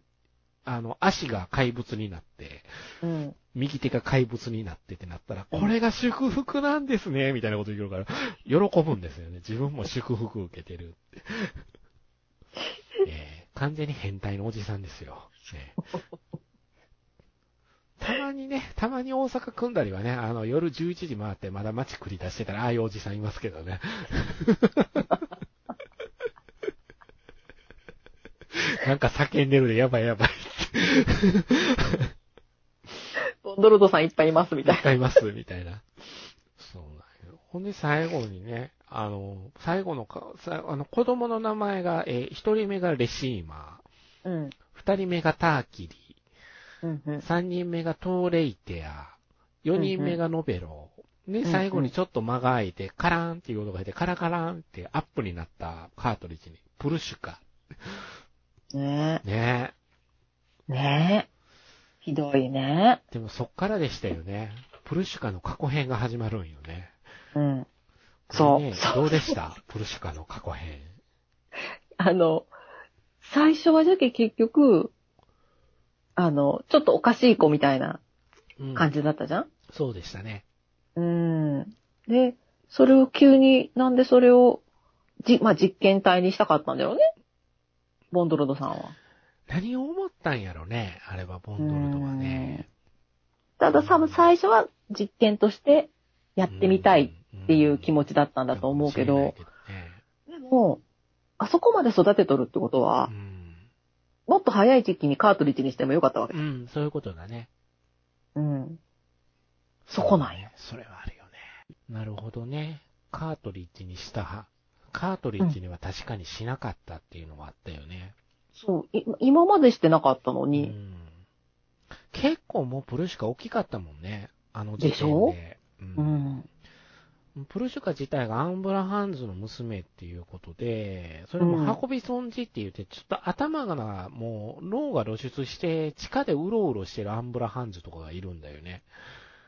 あの、足が怪物になって、うん。右手が怪物になってってなったら、これが祝福なんですね、みたいなこと言うから、喜ぶんですよね。自分も祝福受けてるって。[laughs] えー完全に変態のおじさんですよ。ねたまにね、たまに大阪組んだりはね、あの、夜11時回ってまだ街繰り出してたら、ああいうおじさんいますけどね。[laughs] なんか叫んでるで、やばいやばい。ボンドルドさんいっぱいいますみたいいっぱいいます、みたいな。そうなんよ。ほんで最後にね、ああの、最後のか、さあの、子供の名前が、えー一人目がレシーマうん。ー、二人目がターキリうん。うんー、三人目がトーレイテア、四人目がノベロー、で、うん最後にちょっと間が空いて、カラーンっていう音が出て、カラカランってアップになったカートリッジに、プルシュカ。ねねえ。ねえ。ひどいね。でもそっからでしたよね。プルシュカの過去編が始まるんよね。うん。そうどうでした？プルシュカの過去編。あの、最初はじゃけ結局、あの、ちょっとおかしい子みたいなうん感じだったじゃん？そうでしたね。うん。で、それを急に、なんでそれを、じ、まあ、実験体にしたかったんだよね。ボンドロドさんは。何を思ったんやろね、あれはボンドルドはね。ただ最初は実験としてやってみたいっていう気持ちだったんだと思うけど、でも、あそこまで育てとるってことはもっと早い時期にカートリッジにしてもよかったわけうん。うん、そういうことだね。うん。そこなんよ。それはあるよね。なるほどね。カートリッジにした派。カートリッジには確かにしなかったっていうのはあったよね。そう、い今までしてなかったのうに、ん。結構もうプルシュカ大きかったもんね。あの時点で。でしょ？ううん。プルシュカ自体がアンブラハンズの娘っていうことで、それも運び損じって言って、ちょっと頭がもう脳が露出して地下でうろうろしてるアンブラハンズとかがいるんだよね。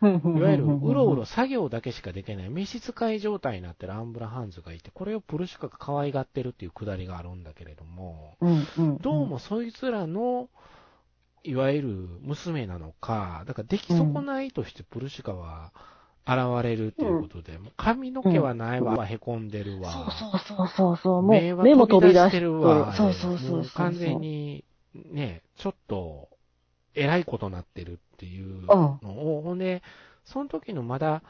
いいわゆるうろうろ作業だけしかできない。召使い状態になってるアンブラハンズがいて、これをプルシュカが可愛がってるっていうくだりがあるんだけれども、うんうん、どうもそいつらの、いわゆる娘なのか、だから出来損ないとしてプルシュカは現れるっていうことで、もう髪の毛はないわ、へこんでるわ。そうそうそうそうそう、もう目も飛び出しててるるわ。そうそうそうそうも完全に、ね、ちょっと、偉いことなってるっていうのを、ほんで、その時のまだ、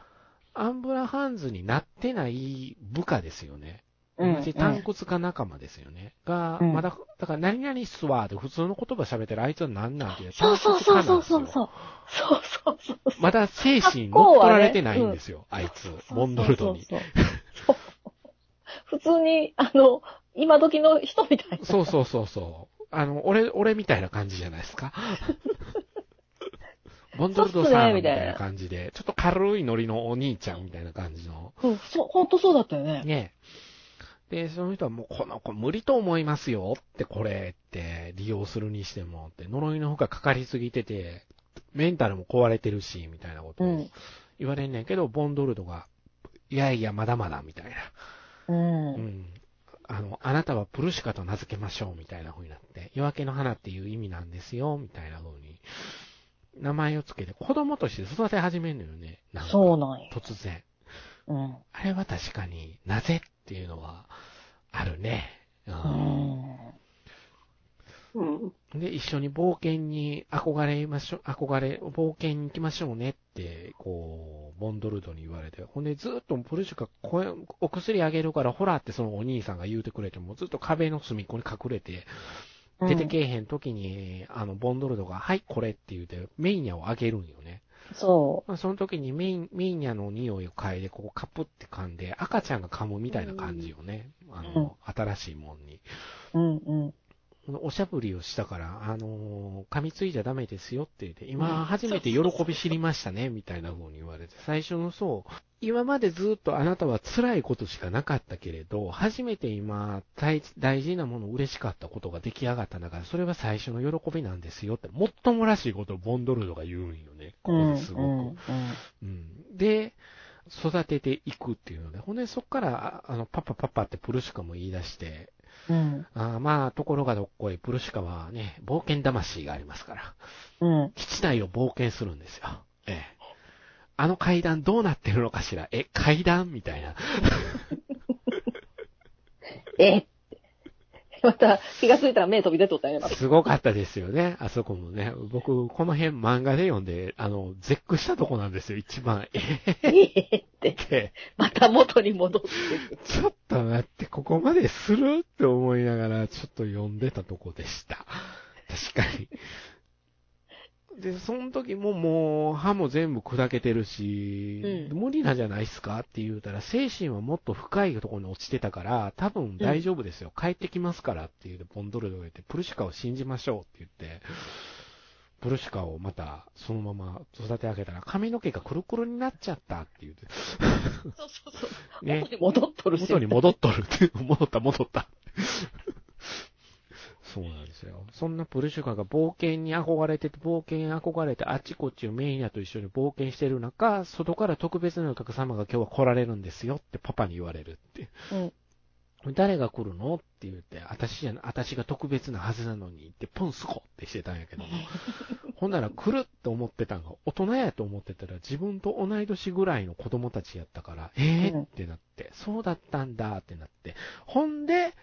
アンブラハンズになってない部下ですよね。うん同じ単骨か仲間ですよね。が、うんまだ、だから何々っすわーで普通の言葉喋ってるあいつは何なんていうそうそうそうそうそうう。そう。そうそうそうそう。まだ精神乗っ取られてないんですよ、あいつ、ボンドルドに。そうそうそうそう [laughs] 普通に、あの、今時の人みたいな。そうそうそうそう。あの、俺、俺みたいな感じじゃないですか。ボンドルドさんみたいな感じで、ちょっと軽いノリのお兄ちゃんみたいな感じの。うん、そう、ほんとそうだったよね。ねで、その人はもうこの子無理と思いますよってこれって利用するにしてもって呪いの負荷かかりすぎてて、メンタルも壊れてるし、みたいなことをうん。言われんねんけど、ボンドルドが、いやいや、まだまだ、みたいな。うん。うん。あの、あなたはプルシカと名付けましょう、みたいな風になって、夜明けの花っていう意味なんですよ、みたいな風に、名前をつけて、子供として育て始めるのよね。なんかそうなんよ。突然。うん。あれは確かになぜっていうのは、あるね。ううんん。うん。で、一緒に冒険に憧れましょう、憧れ、冒険に行きましょうねって、こう、ボンドルドに言われて、ほんでずっとプルシュカ声、お薬あげるからほらってそのお兄さんが言うてくれても、ずっと壁の隅っこに隠れて、出てけえへん時に、あの、ボンドルドが、はい、これって言うて、メイニャをあげるんよね。そまあ、その時にメイン、メイニャの匂いを嗅いで、ここカプって噛んで、赤ちゃんが噛むみたいな感じよね。あの、新しいもんに。う。うんうん。おしゃぶりをしたから、あのー噛みついちゃダメですよって言って、今初めて喜び知りましたね、みたいな風に言われて、最初のそう、今までずっとあなたは辛いことしかなかったけれど、初めて今大、大事なもの、嬉しかったことが出来上がったんだから、それは最初の喜びなんですよって、もっともらしいことをボンドルドが言うんよね、ここですごく。うんうんで、育てていくっていうので、ほんでそっから、あの、パパパパってプルシュカも言い出して、うん。あーまあ、ところがどっこい、プルシカはね、冒険魂がありますから、うん。基地内を冒険するんですよ。ええ。あの階段どうなってるのかしら？え、階段？みたいな。[laughs] え [laughs] また気がついたら目飛び出とったよね。すごかったですよね、あそこもね。僕、この辺漫画で読んで、あの、絶句したとこなんですよ、一番。えええって、えまた元に戻って。ちょっと待って、ここまでする？って思いながら、ちょっと読んでたとこでした。確かに。で、その時ももう歯も全部砕けてるし、うん無理なんじゃないっすかって言うたら、精神はもっと深いところに落ちてたから、多分大丈夫ですよ。帰ってきますからって言うて、ボンドルドが言って、プルシカを信じましょうって言って、プルシカをまたそのまま育て上げたら、髪の毛がくるくるになっちゃったって言うて、そうそうそう。[laughs] ね元に戻っとるし。元に戻っとるって、戻った戻った。そうなんですよ。そんなプルシュカが冒険に憧れてて、冒険に憧れてあっちこっちをメイヤと一緒に冒険してる中、外から特別なお客様が今日は来られるんですよってパパに言われるって。うん。誰が来るのって言って、私じゃな、私が特別なはずなのにって、ポンスコってしてたんやけども。[laughs] ほんなら来るって思ってたんが、大人やと思ってたら自分と同い年ぐらいの子供たちやったから、えー、ってなって、そうだったんだってなって。ほんで、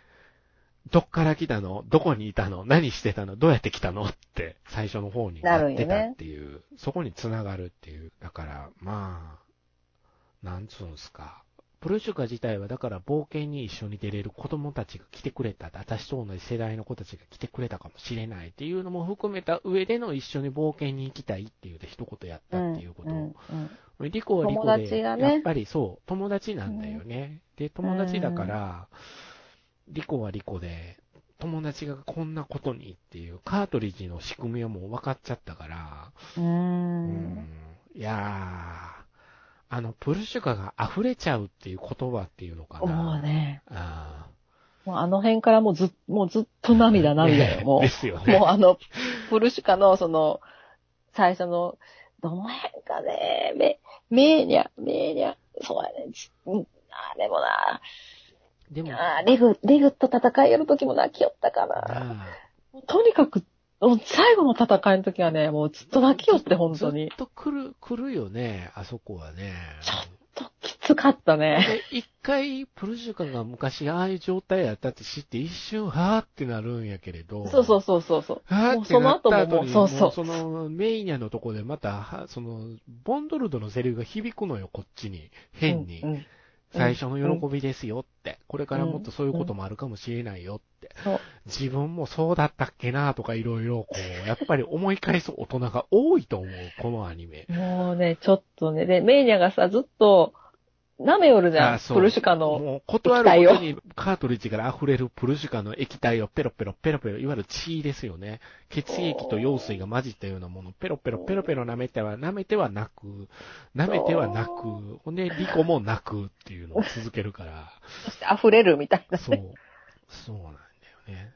どっから来たの？どこにいたの？何してたの？どうやって来たの？って、最初の方になってたっていう、そこに繋がるっていう。だから、まあ、なんつうんすか。プルシュカ自体はだから冒険に一緒に出れる子供たちが来てくれた。私と同じ世代の子たちが来てくれたかもしれないっていうのも含めた上での一緒に冒険に行きたいっていうで一言やったっていうことうんを。うんリコはリコ友で、やっぱりそう、友達なんだよね。で、友達だから、リコはリコで、友達がこんなことにっていう、カートリッジの仕組みはもう分かっちゃったから、う。うんん、いやー、あの、プルシュカが溢れちゃうっていう言葉っていうのかな。もうね、あもうあの辺からもうずっ、もうずっと涙ー涙よ、[laughs] もうで。すよね。もうあの、プルシュカのその、最初の、どの辺かね、め、メーニャ、メーニャ、そうやね、ちうんあでもな、でも、あレグ、レグと戦いやるときも泣きよったかな。とにかく、もう最後の戦いのときはね、もうずっと泣きよって、本当にずっ。と来る、来るよね、あそこはね。ちょっときつかったね。で、一回、プルシュカが昔ああいう状態やったって知って一瞬、はーってなるんやけれど。そうそうそうそうそう。はーってもうそのなった後もそうそう。その、メイニャのとこでまた、はその、ボンドルドのセリフが響くのよ、こっちに。変に。うんうん最初の喜びですよって。これからもっとそういうこともあるかもしれないよって。自分もそうだったっけなとかいろいろ、こう、やっぱり思い返す大人が多いと思う、このアニメ。もうね、ちょっとね、で、メーニャがさ、ずっと、舐めよるじゃん、プルシュカの。もう、断るごとにカートリッジから溢れるプルシュカの液体をペロペロペロペロ、いわゆる血ですよね。血液と羊水が混じったようなものをペロペロペロペロ舐めては、舐めては泣く。舐めては泣く。ほんで、リコも泣くっていうのを続けるから。そして溢れるみたいな。そう。そうなんだよね。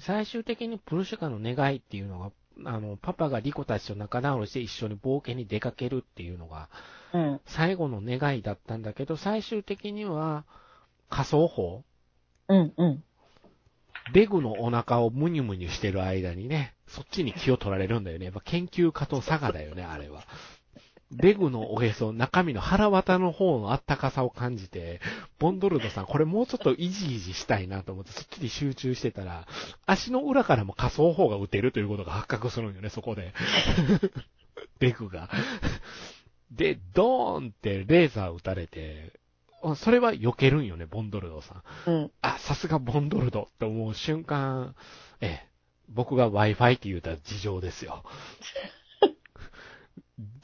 最終的にプルシュカの願いっていうのが、あの、パパがリコたちと仲直りして一緒に冒険に出かけるっていうのが、うん。最後の願いだったんだけど、最終的には、仮想法うん、うん。レグのお腹をムニュムニュしてる間にね、そっちに気を取られるんだよね。やっぱ研究家と佐賀だよね、あれは。レグのおへそ、中身の腹渡の方のあったかさを感じて、ボンドルドさん、これもうちょっとイジイジしたいなと思って、そっちに集中してたら、足の裏からも仮想法が打てるということが発覚するんよね、そこで。[laughs] レグが。で、ドーンってレーザー撃たれて、あそれは避けるんよね、ボンドルドさん。うん。あ、さすがボンドルドって思う瞬間、ええ、僕が Wi-Fi って言うた事情ですよ。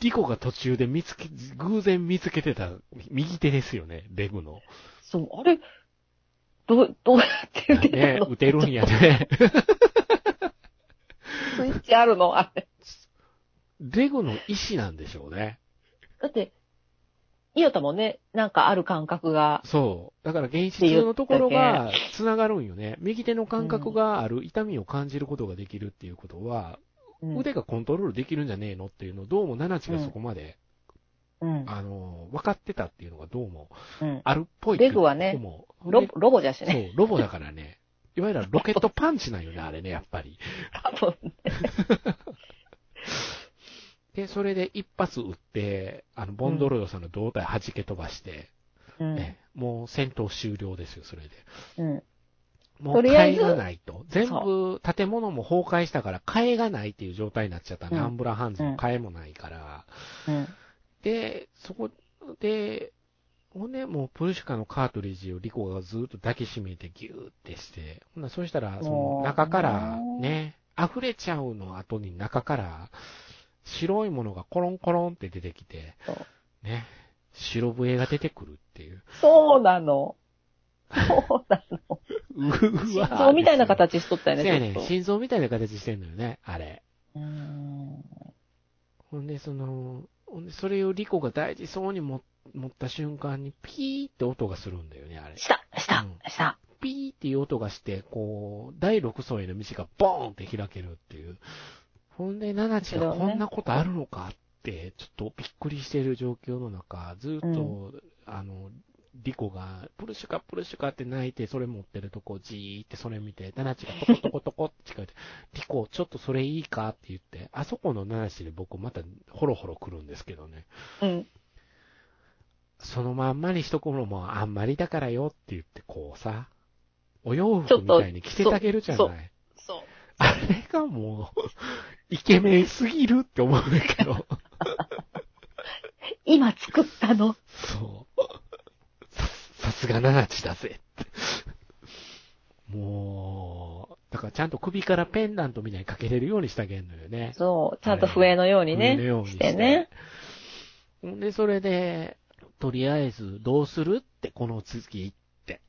リコが途中で見つけ、偶然見つけてた右手ですよね、レグの。そう、あれ、どう、どうやって打てねるの、撃てるんやね。[laughs] スイッチあるの？あれ。レグの意志なんでしょうね。だって、いいよたもね、なんかある感覚が、そう。だから現実のところが繋がるんよね。右手の感覚がある痛みを感じることができるっていうことは、うん腕がコントロールできるんじゃねえのっていうのをどうもナナチがそこまで、うん。あの、分かってたっていうのがどうもうん。あるっぽいレグはねロでロボじゃしそうね。、ロボだからね。いわゆるロケットパンチなんよね、あれね、[laughs] やっぱり。多分ね。で、それで一発撃って、あの、ボンドロイドさんの胴体弾け飛ばして、うん。ねもう戦闘終了ですよ、それで。うん。もうとりあえず替えがないと。全部、建物も崩壊したから、替えがないっていう状態になっちゃったね。うんアンブラハンズの替えもないから。うん。で、そこで、ほんで、もうプルシュカのカートリッジをリコがずっと抱きしめてギューってして、ほんならそしたら、その中からね、溢れちゃうの後に中から、白いものがコロンコロンって出てきて、ね、白笛が出てくるっていう。そうなの。そうなの。う心わ臓みたいな形しとったよね、そうやね心臓みたいな形してんのよね、あれ。うーん。ほんで、その、ほんで、それをリコが大事そうに持持った瞬間に、ピーって音がするんだよね、あれ。した、したうん、した。ピーっていう音がして、こう、第6層への道がボーンって開けるっていう。ほんで、ナナチがこんなことあるのかって、ちょっとびっくりしてる状況の中、ずっと、あの、リコが、プルシュカプルシュカって泣いて、それ持ってるとこ、じーってそれ見て、ナナチがトコトコトコって近寄って、リコ、ちょっとそれいいか？って言って、あそこのナナチで僕またホロホロ来るんですけどね。うん。そのまんまにしとくのもあんまりだからよって言って、こうさ、お洋服みたいに着せてあげるじゃない。そう。あれがもう、イケメンすぎるって思うんだけど、[laughs] 今作ったの。そう。さ、さすがナナチだぜって。もう、だからちゃんと首からペンダントみたいにかけれるようにしてあげるのよね。そう。ちゃんと笛のようにね。笛のようにしてね。で、それで、とりあえず、どうするって、この次って。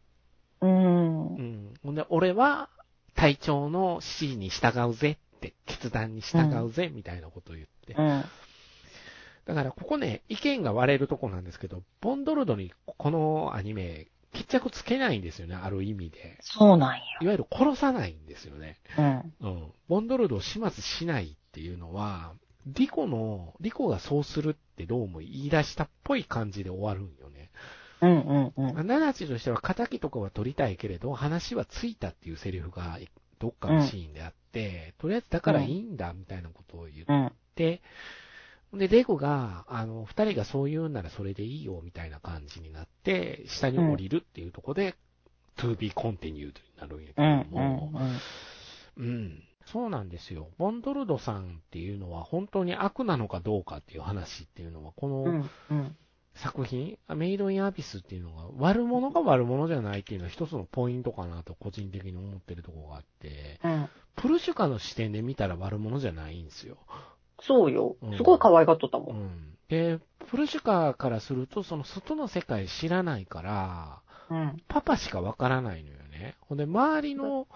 うんう。ん。ほんで、俺は、隊長の指示に従うぜって、決断に従うぜ、みたいなことを言って。うん。だから、ここね、意見が割れるとこなんですけど、ボンドルドにこのアニメ、決着つけないんですよね、ある意味で。そうなんよ。いわゆる殺さないんですよね。うん。うん。ボンドルドを始末しないっていうのは、リコの、リコがそうするってどうも言い出したっぽい感じで終わるんよね。うんうんうん。ナナチとしては仇とかは取りたいけれど、話はついたっていうセリフがどっかのシーンであって、とりあえずだからいいんだみたいなことを言っうん。て、で、レゴが、あの、二人がそう言うんならそれでいいよみたいな感じになって、下に降りるっていうところで、to be continued になるんやけうんども、うんうん。そうなんですよ。ボンドルドさんっていうのは本当に悪なのかどうかっていう話っていうのは、この。作品、メイドインアビスっていうのが、悪者が悪者じゃないっていうのは一つのポイントかなと個人的に思ってるところがあって、うん。プルシュカの視点で見たら悪者じゃないんですよ。そうようん。すごい可愛がっとったも。うんん。で、プルシュカからすると、その外の世界知らないから、うん。パパしかわからないのよね。ほんで、周りの。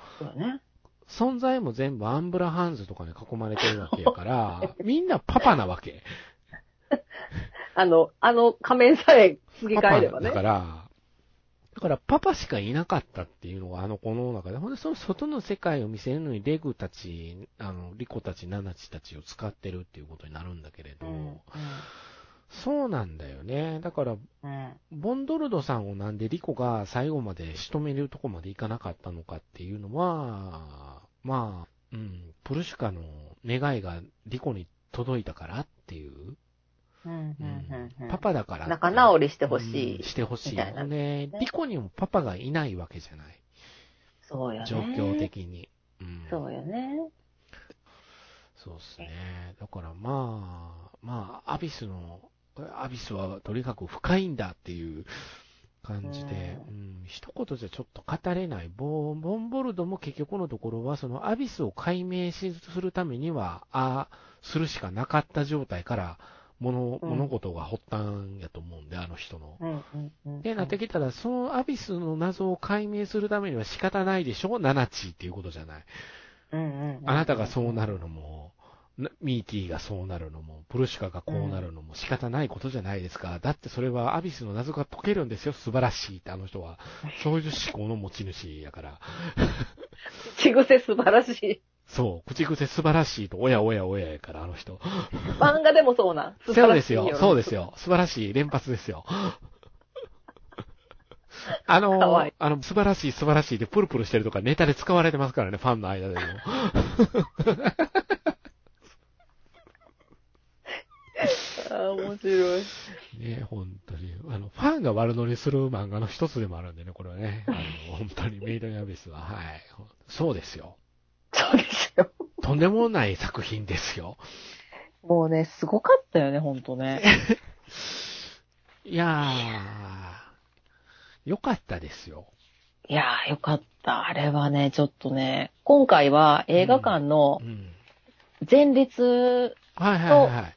存在も全部アンブラハンズとかに囲まれてるわけやから、[laughs] みんなパパなわけ。あの、あの仮面さえ付け替えればねだ。から、だからパパしかいなかったっていうのがあの子の中で、ほんでその外の世界を見せるのにレグたち、あの、リコたち、ナナチたちを使ってるっていうことになるんだけれど、うん。そうなんだよね。だから、うん。ボンドルドさんをなんでリコが最後まで仕留めるとこまでいかなかったのかっていうのは、まあ、うん、プルシュカの願いがリコに届いたからっていう、うん。うん。うん。パパだから仲直りしてほしい。うんしてほしい。いなね、リコにもパパがいないわけじゃない。そうよね。状況。的に。うん、そうよね。そうですね。だからまあ、まあ、アビスの、アビスはとにかく深いんだっていう感じで、ううん、一言じゃちょっと語れない。ボンボンボルドも結局のところは、そのアビスを解明しするためには、ああ、するしかなかった状態から、物、うん物事が発端やと思うんで、あの人の。うん。うん。うん。で、なってきたら、そのアビスの謎を解明するためには仕方ないでしょ？ナナチっていうことじゃない。あなたがそうなるのも、なミーティーがそうなるのも、プルシカがこうなるのも仕方ないことじゃないですか？だってそれはアビスの謎が解けるんですよ。素晴らしいってあの人は。そういう思考の持ち主やから。口癖素晴らしい。そう。口癖素晴らしいと、おやおやおややから、あの人。[laughs] 漫画でもそうなん？そうですよ。そうですよ。よ。素晴らしい連発ですよ。[laughs] あかのわいい、あの、素晴らしい素晴らしいでプルプルしてるとかネタで使われてますからね、ファンの間でも。[laughs] ああ、面白い。ね、本当に。あの、ファンが悪乗りする漫画の一つでもあるんでね、これはね。あの、本当にメイドインアビスは、はい。そうですよ。ですよ。とんでもない作品ですよ。もうね、すごかったよね、ほんとね。いやー、よかったですよ。いやー、よかった。あれはね、ちょっとね、今回は映画館のうん。前立はいはいはいはい。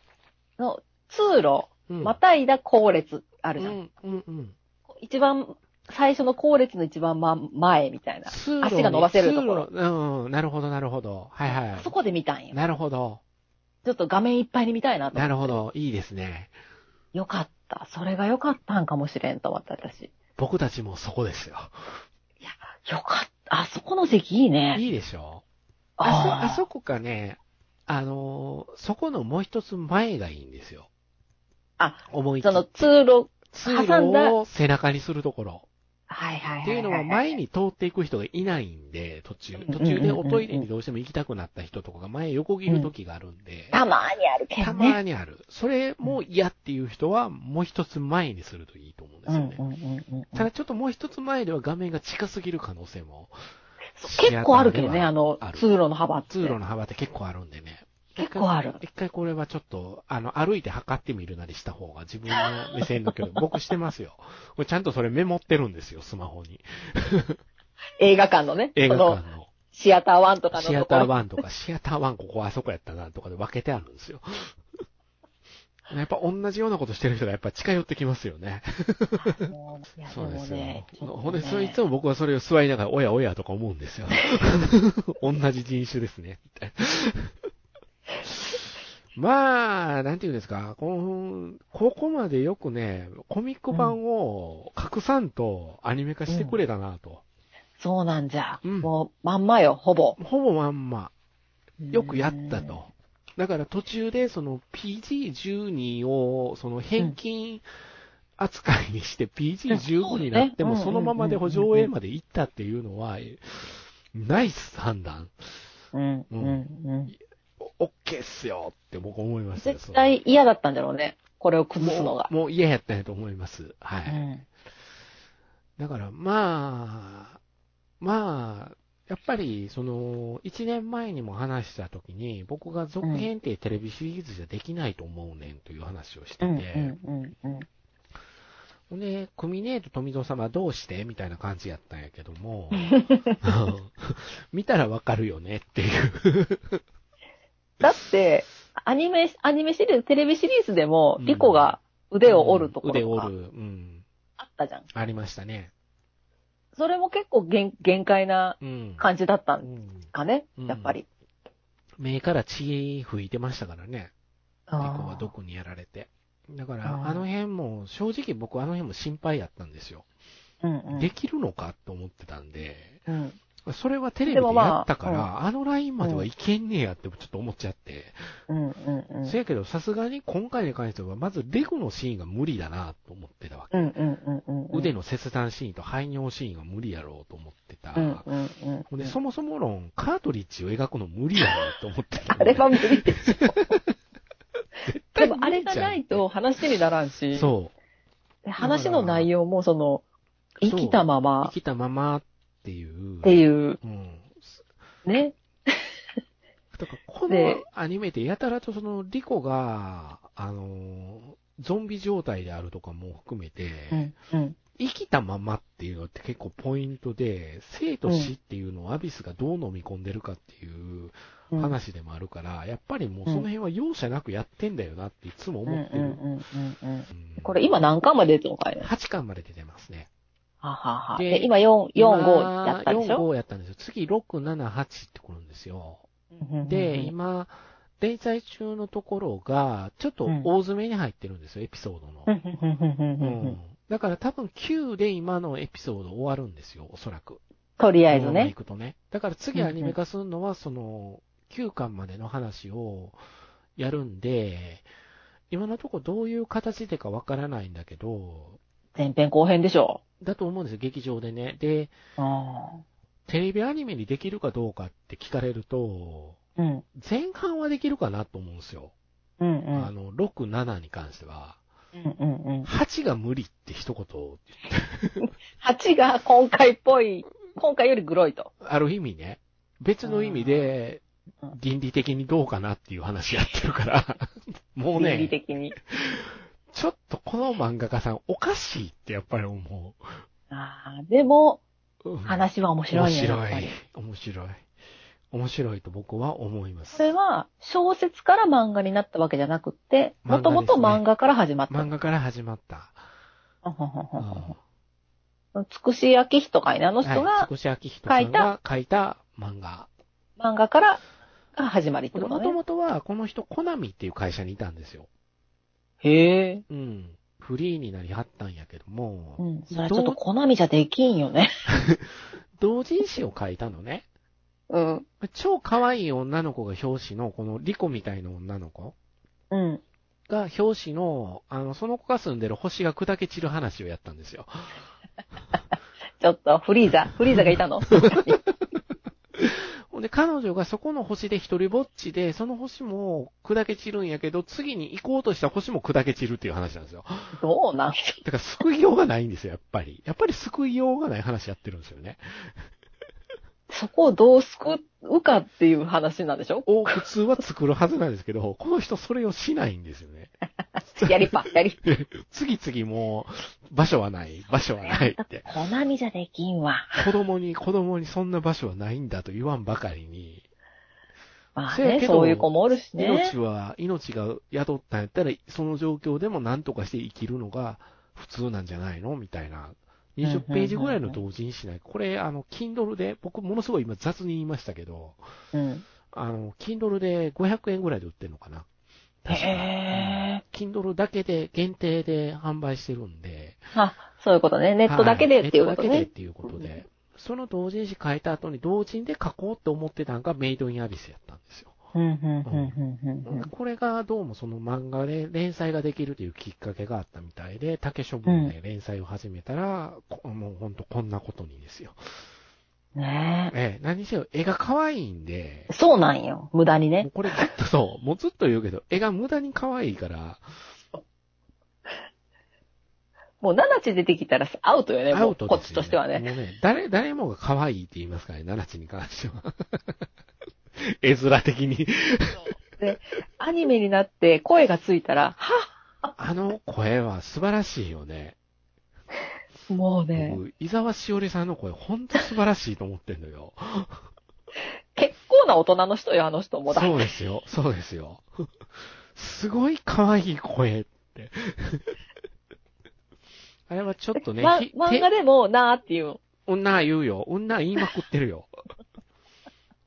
の通路、うんまたいだ後列あるじゃん。うん、うん、うん。一番、最初の後列の一番、ま、前みたいな。足が伸ばせるところ。うん、なるほど、なるほど。はいはい。そこで見たんよ。なるほど。ちょっと画面いっぱいに見たいなと。なるほど。いいですね。よかった。それがよかったんかもしれんと思った、私。僕たちもそこですよ。よかった。あそこの席いいね。いいでしょあそ、あそこかね、あのーそこのもう一つ前がいいんですよ。あ、思いその通路、通挟んだ路を背中にするところ。はいはいはいはい。っていうのは前に通っていく人がいないんで、途中。うん途中でおトイレにどうしても行きたくなった人とかが前横切る時があるんで。たまーにあるけたどね。まにある。それも嫌っていう人はもう一つ前にするといいと思うんですよね。ただちょっともう一つ前では画面が近すぎる可能性も。結構あるけどね、あの通路の幅って。通路の幅って結構あるんでね。結構ある。一回これはちょっと、あの、歩いて測ってみるなりした方が自分の目線の距離、[laughs] 僕してますよ。ちゃんとそれメモってるんですよ、スマホに。映画館のね。映画館の。シアターワンとかのシアター1とか、シアター1ここあそこやったなとかで分けてあるんですよ。[laughs] やっぱ同じようなことしてる人がやっぱ近寄ってきますよね。[laughs] そうですよもね。。ほんで、そいつも僕はそれを座りながら、おやおやとか思うんですよ。同じ人種ですね。[laughs] まあ、なんていうんですか、この、ここまでよくね、コミック版を隠さんとアニメ化してくれたなと。そうなんじゃ。うんもう、まんまよ、ほぼ。ほぼまんま、よくやったと。だから途中でその PG12 をその返金扱いにして PG15 になってもうんそのままで補上映まで行ったっていうのは、ナイス判断。うん。うん、ううん、うん。オッケーっすよって僕思いましたよ。絶対嫌だったんだろうね。これを崩すのがもう。嫌やったんやと思います。はい。うん。だから、まあ、まあ、やっぱり、その、1年前にも話した時に、僕が続編ってテレビシリーズじゃできないと思うねんという話をしてうん、て、うん、うん、うん。ほんで、クミネート富蔵様どうしてみたいな感じやったんやけども、[laughs] 見たらわかるよねっていう。だって、アニメ、アニメシリーズ、テレビシリーズでもう、んリコが腕を折るとこ腕ろとか折る。うん。あったじゃん。ありましたね。それも結構限限界なうん。感じだったうんんかね、うんやっぱり。目から血吹いてましたからね。あリコーは毒にやられて。だかあら、ーあの辺も、正直僕あの辺も心配やったんですよ。うんうん。できるのかと思ってたんで、うん。それはテレビでやったから、あのラインまではいけんねえやってちょっと思っちゃって。うんうんうん。せやけど、さすがに今回に関しては、まずレゴのシーンが無理だなと思ってたわけ。うんうんうんうんうん。腕の切断シーンと排尿シーンが無理やろうと思ってた。うんうんうん。で、そもそも論、カートリッジを描くの無理やろうと思ってた。あれは無理でしょ。で対もあれがないと話にならんし、そう。で話の内容もその、生きたまま生きたままっていう。っていう、うん。ね。[laughs] だから、このでアニメってやたらとその、リコが、あの、ゾンビ状態であるとかも含めて、うんうん。生きたままっていうのって結構ポイントで、生と死っていうのをアビスがどう飲み込んでるかっていううん。話でもあるから、やっぱりもうその辺は容赦なくやってんだよなっていつも思ってる。うんうんうん。うんこれ今何巻まで出てるのかいね。8巻まで出てますね。ははは。でで、今4、4、5やったでし4、ょ5やったんですよ。次6、7、8ってくるんですよ。うんうんで、うん今、連載中のところが、ちょっと大詰めに入ってるんですよ、エピソードの。うんうんうんうんうんううんんだから多分9で今のエピソード終わるんですよ、おそらく。とりあえずね行。くとね。だから次アニメ化するのは、その、9巻までの話をやるんで、今のところどういう形でかわからないんだけど、前編後編でしょ？だと思うんですよ、劇場でね。で、あテレビアニメにできるかどうかって聞かれると、あ。うん。前半はできるかなと思うんですよ。うんうん。あの、6、7に関しては。うんうんうん。8が無理って一言、8が今回っぽい、今回よりグロいと。ある意味ね、別の意味でうん、倫理的にどうかなっていう話やってるから、[laughs] もう倫理ね、的に。ちょっとこの漫画家さんおかしいってやっぱり思ああ、でも、話は面白いね。面白いり。面白い。面白いと僕は思いまこす。れは、小説から漫画になったわけじゃなくって、もともと漫画から始まった。漫画から始まった。つくしあきひとかいね、あの人はい、がつくしあきひと書いた漫画。漫画からが始まりってことね。もともとは、この人、コナミっていう会社にいたんですよ。へえ。うん。フリーになりはったんやけども、うん。それちょっとコナミじゃできんよね。[laughs] 同人誌を書いたのね。うん。超可愛い女の子が表紙の、このリコみたいな女の子うん。が表紙の、あの、その子が住んでる星が砕け散る話をやったんですよ。[laughs] ちょっと、フリーザ、フリーザがいたの？[laughs] ほんで、彼女がそこの星で一人ぼっちで、その星も砕け散るんやけど、次に行こうとした星も砕け散るっていう話なんですよ。どうなんだから救いようがないんですよ、やっぱり。やっぱり救いようがない話やってるんですよね。そこをどう救うかっていう話なんでしょ？[laughs] を普通は作るはずなんですけど、この人それをしないんですよね。[laughs] やりっぱ、やり。[laughs] 次々もう、場所はない、場所はないって。コナミじゃできんわ。子供に、子供にそんな場所はないんだと言わんばかりに、まあね、そういう子もおるしね。命は、命が宿ったんやったら、その状況でも何とかして生きるのが普通なんじゃないのみたいな。20ページぐらいの同人誌ない。これ、あの、Kindle で、僕ものすごい今雑に言いましたけど、うん。あの、Kindle で500円ぐらいで売ってるのかな。確かへ Kindle だけで、限定で販売してるんで。あ、そういうことね。ネットだけでっていうことねはいネットだけでっ。ていうことで。その同人誌書いた後に同人で書こうって思ってたのがメイドインアビスやったんですよ。うん、うん、うん、うん、うん。これがどうもその漫画で連載ができるというきっかけがあったみたいで、竹書文で連載を始めたら、こもうほんとこんなことにですよ。ねええ、何にせよ絵が可愛いんでえ。、そうなんよ。無駄にね。これずっとそう、[laughs] もうずっと言うけど、絵が無駄に可愛いから、もう、ナナチ出てきたらアウトよね。アウトですよ、ちとしてはね。もうね、誰、誰もが可愛いって言いますからね、ナナチに関しては。[laughs] 絵面的に。で、アニメになって声がついたら、はあの声は素晴らしいよね。っもうね、僕、伊沢しおりさんの声、ほんと素晴らしいと思ってんのよ。結構な大人の人よ、あの人もだ。そうですよ、そうですよ。すごい可愛い声って。[laughs] あれはちょっとね、まひ漫画でもなーっていう。女言うよ。女言いまくってるよ。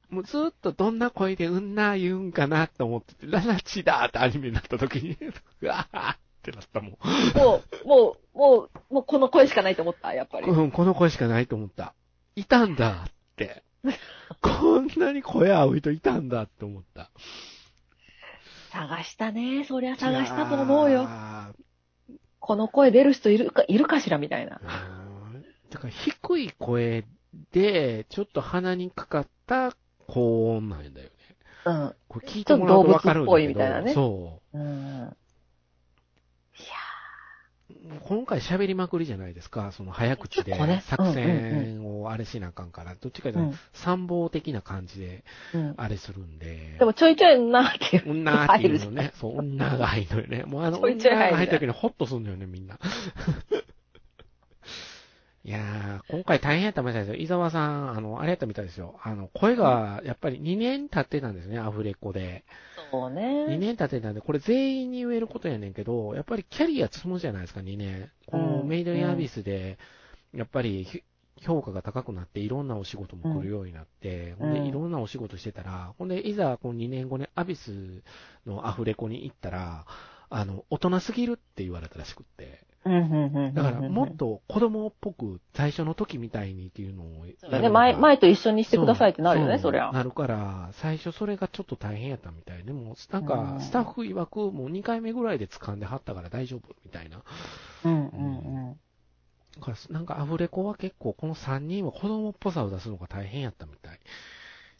もうずっとどんな声で女言うんかなって思ってて、ララチだーってアニメになった時に、うわーってなったもん。もう、もう、もう、もうこの声しかないと思った、やっぱり。うん、この声しかないと思った。いたんだって。[laughs] こんなに声合う人いたんだって思った。探したね。そりゃ探したと思うよ。あこの声出る人いるか、いるかしらみたいな。ーだから低い声で、ちょっと鼻にかかった高音なんだよね。うん。これ聞いてもらうとわかるんだけど。動物っぽいみたいなねそう。うん。今回喋りまくりじゃないですか。その早口で作戦をあれしなあかんから、どっちかというと参謀的な感じでうん。あれするんで。でもちょいちょいなーっていう。女っていうのね。そう、女が入るのよね。もうあの、女が入った時にホッとするんだよね、みんな。[laughs] いやー、今回大変やったみたいですよ。伊沢さん、あの、あれやったみたいですよ。あの、声が、やっぱり2年経ってたんですね、アフレコで。そう2ね。年経ってたんで、これ全員に言えることやねんけど、やっぱりキャリア積むじゃないですか、2年。このうんメイドインアビスで、やっぱりひ評価が高くなって、いろんなお仕事も来るようになって、ほんで、うんいろんなお仕事してたら、ほんで、いざ、この2年後にアビスのアフレコに行ったら、あの、大人すぎるって言われたらしくって。うん、うん、うん。だから、もっと子供っぽく、最初の時みたいにっていうのをうだね。前、前と一緒にしてくださいってなるよね、そりゃ。なるから、最初それがちょっと大変やったみたいで、もう、なんうかん、スタッフ曰く、もう2回目ぐらいで掴んではったから大丈夫みたいな。うん、うん、うん。だから、なんかアフレコは結構、この3人は子供っぽさを出すのが大変やったみたい。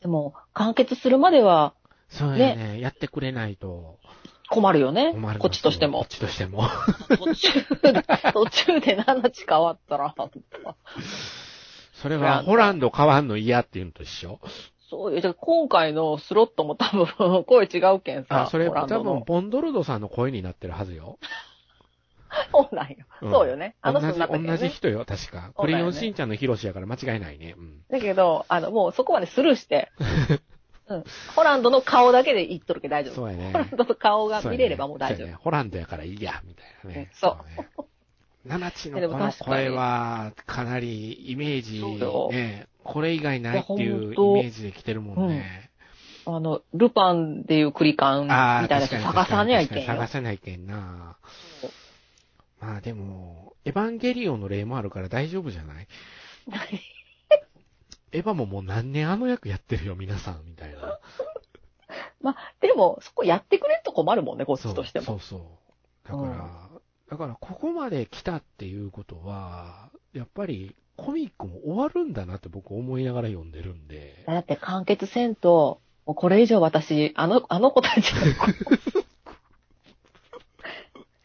でも、完結するまではそうやね、やってくれないと困るよね困る。こっちとしてもこっ。ちとしても。途中で、[laughs] 途中で何日変わったら、それは、ホランド変わんの嫌っていうのと一緒そういう、じゃあ今回のスロットも多分声違うけんさ。あ、それ多分、ボンドルドさんの声になってるはずよ。そうなんよ。うんそうよね。あの同じ、人になったけどね。同じ人よ、確か。クレヨンしんちゃんのヒロシやから間違いないね。うん。だけど、あの、もうそこまでスルーして、[laughs] うん。ホランドの顔だけで言っとるけど大丈夫。そうやねホランドの顔が見れればもう大丈夫。ね。ホランドやからいいや、みたいなね。そうね。七地のでこの声は、かなりイメージね、これ以外ないっていうイメージで来てるもんね。あの、ルパンでいうクリカンみたいな探さにゃいけん探。さないけんな。まあでも、エヴァンゲリオンの例もあるから大丈夫じゃないエヴァももう何年あの役やってるよ、皆さん、みたいな。[laughs] まあ、でも、そこやってくれんと困るもんね、こっちとしても。そうそう。だから、だからここまで来たっていうことは、やっぱりコミックも終わるんだなって僕思いながら読んでるんで。だって完結せんと、もうこれ以上私、あの、あの子たちの [laughs]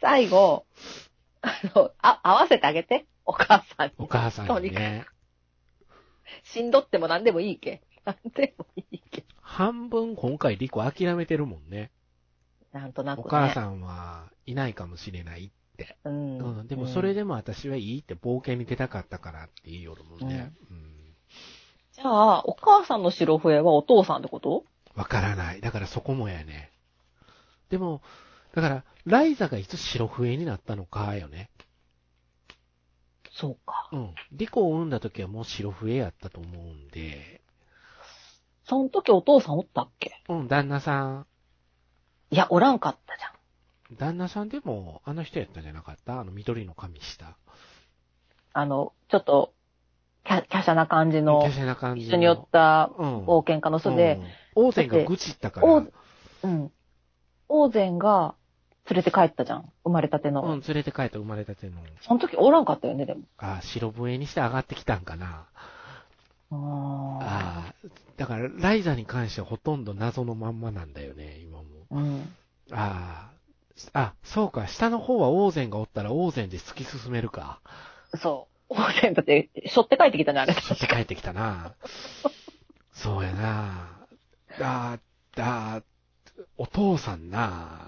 最後、あの、あ、合わせてあげて、お母さんに。お母さんにね。しんどっても何でもいいけ。何でもいいけ。半分今回リコ諦めてるもんね。なんとなく、ね。お母さんはいないかもしれないって。うん。うん。でもそれでも私はいいって冒険に出たかったからって言いよるもんね。うん。じゃあ、お母さんの白笛はお父さんってこと？わからない。だからそこもやね。でも、だから、ライザがいつ白笛になったのかよね。そうか。うん。リコを産んだ時はもう白笛やったと思うんで、その時お父さんおったっけ？うん、旦那さん、いや、おらんかったじゃん。旦那さんでもあの人やったんじゃなかった？あの緑の髪した。あの、ちょっと、キャ、キャシャな感じの華、奢な感じの。一緒に寄ったうん。家の人で、うん、王禅が愚痴ったから。王うん。王禅が連れて帰ったじゃん。生まれたての。うん、連れて帰った生まれたての。その時おらんかったよね、でも。あ白笛にして上がってきたんかな。あああ。だから、ライザに関してはほとんど謎のまんまなんだよね、今も。あ。うん。ああ。あ、そうか。下の方は王禅がおったら王禅で突き進めるか。そう。王禅だって、しょって帰ってきたね、あれ。ちょっと帰ってきたな。そうやな。あーあー、お父さんな。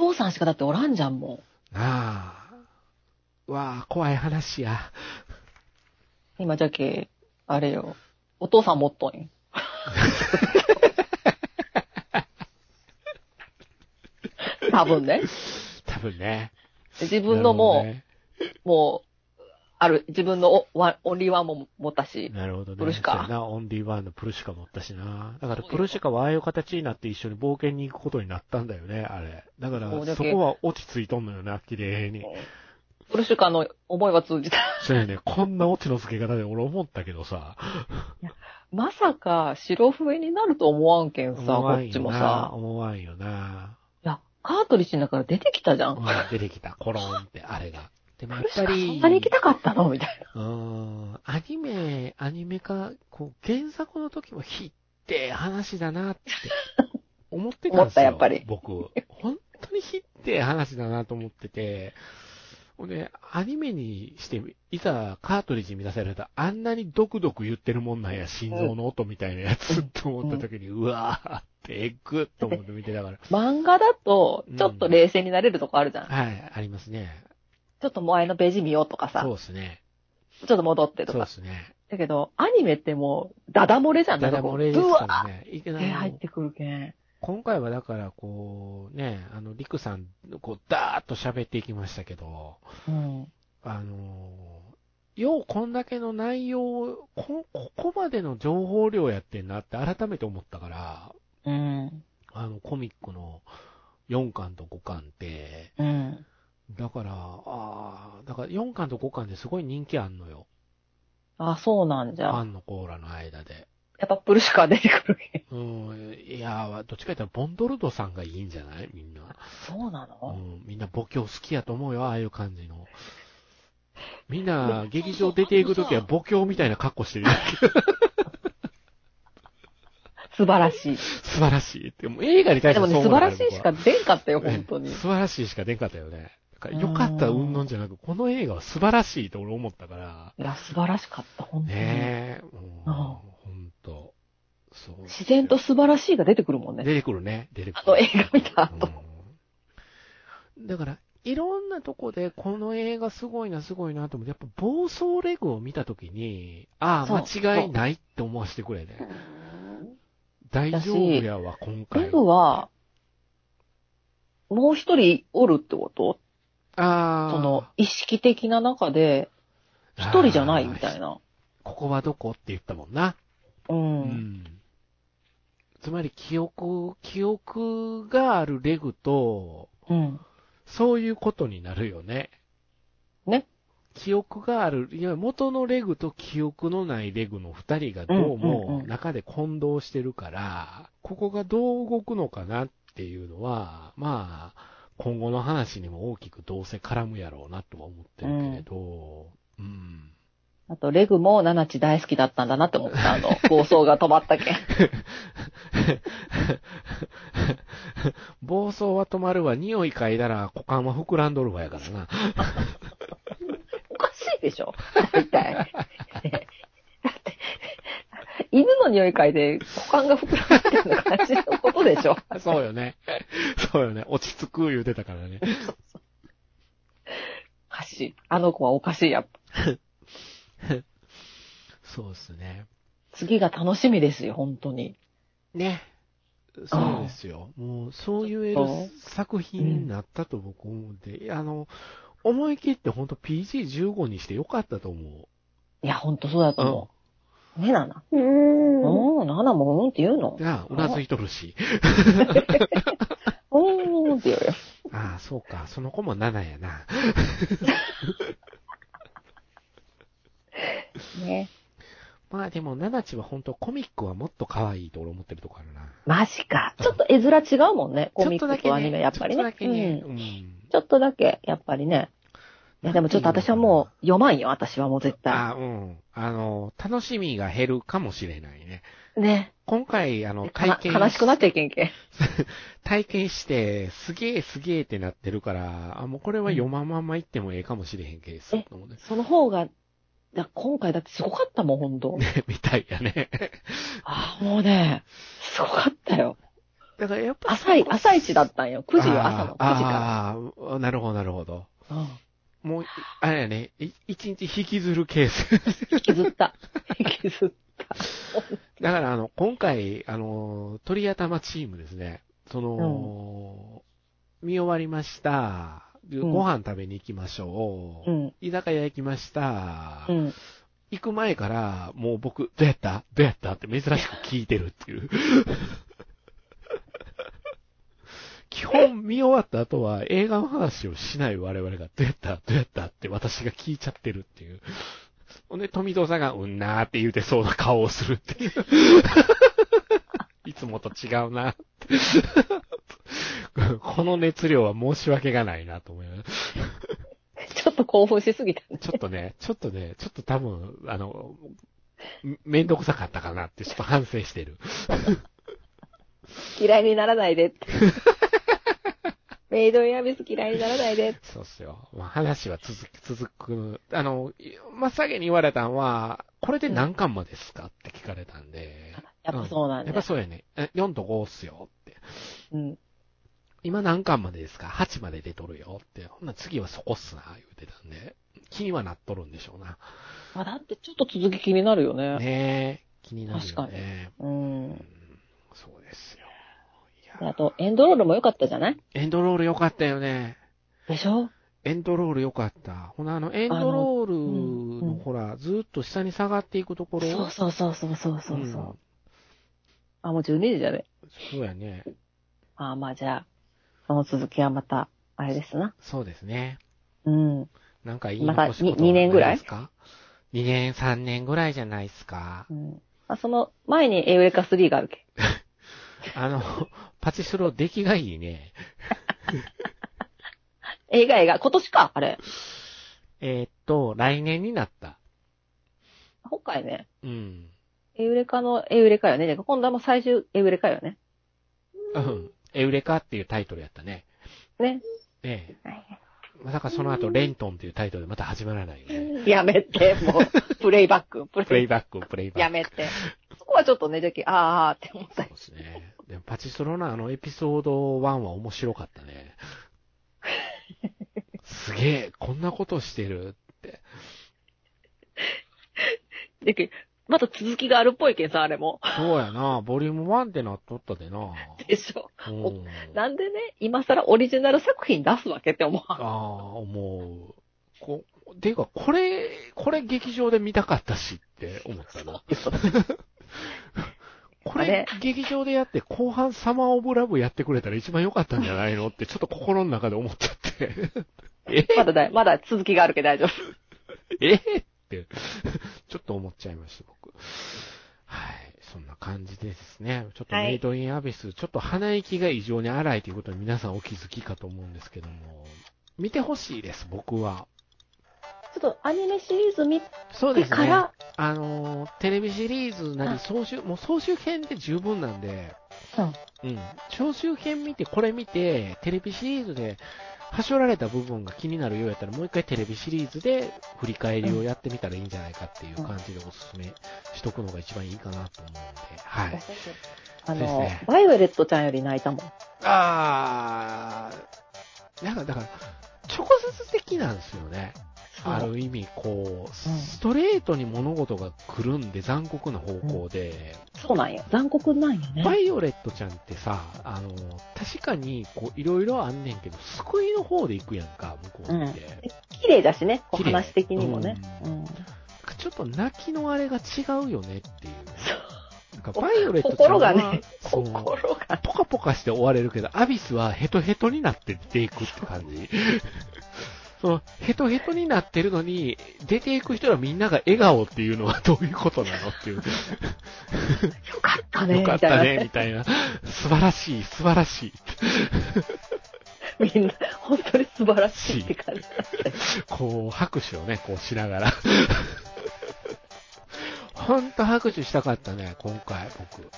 お父さんしかだっておらんじゃん、もなあ。うわあ、怖い話や。う。今じゃけ、あれよ。お父さん持っとんよ。[laughs] 多分ね。多分ね。自分のもう、なるもう、ある、自分のおワンオンリーワンも持ったし。なるほどね。プルシカな、オンリーワンのプルシカ持ったしな。だからプルシカはああいう形になって一緒に冒険に行くことになったんだよね、あれ。だからそこは落ち着いとんのよな、綺麗に。プルシュカの思いは通じた。そうやね、こんな落ちの付け方で俺思ったけどさ。まさか、白笛になると思わんけんさ、こっちも。さ。思わんよな。いや、カートリッジの中から出てきたじゃん、出てきた、コロンって、あれが。でもやっぱり、んなに行きたかったの？みたいな。うーん、アニメ、アニメ化、こう、原作の時もひって話だなって思ってたんですよ。[laughs] 思ったやっぱり僕。本当にひって話だなと思ってて、ほんで、アニメにして、いざカートリッジに出されたら、あんなにドクドク言ってるもんなんや、心臓の音みたいなやつって思った時に、うわーってエグっと思って見てたから。[laughs] 漫画だと、ちょっと冷静になれるとこあるじゃん。はい、ありますね。ちょっと前のページ見ようとかさ、そうですね。ちょっと戻ってとそうか。ですね。だけど、アニメってもう、ダダ漏れじゃん。だだ漏れですからね。いけーってない。入ってくるけん。今回はだから、こう、ね、あの、リクさん、こう、ダーッと喋っていきましたけど、うん。あの、ようこんだけの内容を、こ、ここまでの情報量やってんなって改めて思ったから、うん。あの、コミックの4巻と5巻って、うん。だから、ああ、だから4巻と5巻ですごい人気あんのよ。あ、そうなんじファゃ。ンのコーラの間で。やっぱプルシュカ出てくる。うん、いや、どっちか言ったらボンドルドさんがいいんじゃない？みんな。そうなの？うん、みんな母教好きやと思うよ、ああいう感じの。みんな、劇場出ていくときは母教みたいな格好してる。[laughs] 素晴らしい。素晴らしいって。もう映画に対してでもね、素晴らしいしか出んかったよ、本当にね。素晴らしいしか出んかったよね。だからよかったうんぬんじゃなく、この映画は素晴らしいと俺思ったから。いや、素晴らしかった、本当に。ねえ、もう、うんほんと。そう。自然と素晴らしいが出てくるもんね。出てくるね。出てくる。あの映画見た後。うんだから、いろんなとこでこの映画すごいな、すごいなと思って、やっぱ暴走レグを見たときに、ああ、間違いないって思わせてくれね。大丈夫やわ、今回。レグは、もう一人おるってこと？ああ。その、意識的な中で、一人じゃないみたいな。ここはどこって言ったもんな。う。うんん。つまり記憶、記憶があるレグと、うん。そういうことになるよね。ね。記憶がある、いや、元のレグと記憶のないレグの二人がどうも中で混同してるから、ここがどう動くのかなっていうのは、まあ、今後の話にも大きくどうせ絡むやろうなとは思ってるけれど、うん。あと、レグもナナチ大好きだったんだなって思った。あの、[laughs] 暴走が止まったけん。[laughs] 暴走は止まるわ、匂い嗅いだら股間は膨らんどるわやからな。[laughs] おかしいでしょ大体。犬の匂い嗅いで股間が膨らんでるような感じのことでしょ [laughs] そうよね。[laughs] そうよね。落ち着く言うてたからね。[laughs] おかしい。あの子はおかしい、やっぱ。そうですね。次が楽しみですよ、本当に。ね。そうですよ。もう、そう言える作品になったと僕思うんで、あの、思い切ってほんと PG15 にしてよかったと思う。いや、ほんとそうだと思う。ね、ナナ。うーん。うん、ナナもうんって言うの？なあ、うなずいとるし。[laughs] うーんって言うよ。ああ、そうか。その子も7やな。ね。まあでも、ナナチは本当コミックはもっと可愛いと俺思ってるとこあるな。マジか。ちょっと絵面違うもんね。コミッちょっとだけねクとアニメ、やっぱりね。ちょっとだけね。うん。うん。ちょっとだけ、やっぱりね。いや、でもちょっと私はもう読まんよ、私はもう絶対。あ、うん。あの、楽しみが減るかもしれないね。ね。今回、あの、体験悲しくなっちゃいけんけん。[laughs] 体験して、すげえすげえってなってるから、あ、もうこれは読まんまんま言ってもええかもしれへんケースえと思うね。その方が、だ今回だってすごかったもん、ほんと。[laughs] みたいやね。あ、もうね、すごかったよ。だからやっぱ朝い、朝一だったんよ。9時よ、朝の9時かあーなるほど、なるほど。ら。うん。もう、あれやね、い一日引きずるケース。引きずった。引きずった。だから、あの、今回、あの、鳥頭チームですね。その、見終わりました。んご飯食べに行きましょう。うん。居酒屋行きました。うん。行く前から、もう僕、どうやった？どうやった？って珍しく聞いてるっていう。基本見終わった後は映画の話をしない我々がどうやったどうやったって私が聞いちゃってるっていう。ほんで、富藤さんがうんなーって言うてそうな顔をするっていう。いつもと違うなって。この熱量は申し訳がないなと思います。ちょっと興奮しすぎたね。ちょっとね、ちょっとね、ちょっと多分、あの、めめんどくさかったかなってちょっと反省してる。嫌いにならないでって。メイドインアビス嫌いにならないで。そうっすよ。まあ、話は続く、続く。あの、真っ先に言われたんは、これで何巻までですかって聞かれたんで。やっぱそうなんだやっぱ。そうやね。え4と5っすよって。うん。今何巻までですか ?8 まで出とるよって。ほんなら次はそこっすな、言うてたんで。気にはなっとるんでしょうな。あ、だってちょっと続き気になるよね。ねえ。気になるよね。確かにううん。んそうですよ。あと、エンドロールも良かったじゃない？エンドロール良かったよね。でしょ？エンドロール良かった。ほな、あの、エンドロールうんうんの、ほら、ずーっと下に下がっていくところ？そうそうそうそうそうそうそう、うんあ、もう12時じゃね？そうやね。あ、まあじゃあ、その続きはまた、あれですな。そうですね。うん。なんかいいまた残しことに二年ぐらい？ですか ?2 年、3年ぐらいじゃないですか？う。ん。あ、その前にエウレカ3があるけ。[laughs] あの、パチスロ出来がいいね。[laughs] 映画映画、今年か、あれ。えーっと、来年になった。今回ね、うん。エウレカのエウレカよね。で今度はもう最終エウレカよね。うん。エウレカっていうタイトルやったね。ね。ええ。まさかその後、レントンっていうタイトルでまた始まらないよね。やめて、もう、プレイバック、[laughs] ププレイバック、プレイバック。やめて。そこはちょっとね、じゃき、あーって思ったそうですね。でもパチスロのあのエピソード1は面白かったね。すげえ、こんなことしてるって。また続きがあるっぽいけんさ、あれも。そうやな、ボリューム1ってなっとったでな。でしょ。うん。なんでね、今更オリジナル作品出すわけって思う。ああ、思う。こ、ていうか、これ、これ劇場で見たかったしって思ったの。これ劇場でやって、後半サマーオブラブやってくれたら一番良かったんじゃないのって、ちょっと心の中で思っちゃって。え [laughs] まだだい、まだ続きがあるけど大丈夫。[laughs] え？[laughs] ちょっと思っちゃいました、僕。はい。そんな感じでですね。ちょっとはいメイドインアビス、ちょっと鼻息が異常に荒いということに皆さんお気づきかと思うんですけども、見てほしいです、僕は。ちょっとアニメシリーズ見そうですね。てから、あのー、テレビシリーズなり総集、もう総集編で十分なんで、うん。うん。総集編見て、これ見て、テレビシリーズで、はしょられた部分が気になるようやったら、もう一回テレビシリーズで振り返りをやってみたらいいんじゃないかっていう感じでおすすめしとくのが一番いいかなと思うんで、はい。あの、ねバイオレットちゃんより泣いたもん。あー、なんかだから、直接的なんですよね。ある意味、こう、ストレートに物事が来るんで残酷な方向で、そうなんよ。残酷なんよね。バイオレットちゃんってさ、あの、確かに、こう、いろいろあんねんけど、救いの方で行くやんか、向こうって。綺麗だしね、こう話的にもね。うん。ちょっと泣きのあれが違うよねっていう。なんか、バイオレットちゃん心、がね、心が。ポカポカして終われるけど、アビスはヘトヘトになって出ていくって感じ。その、ヘトヘトになってるのに、出ていく人はみんなが笑顔っていうのはどういうことなのっていう。よかったね、よかったね、みみたいな。素晴らしい、素晴らしい。みんな、本当に素晴らしいって感じだったよ。こう、拍手をね、こうしながら。ほんと拍手したかったね、今回、僕。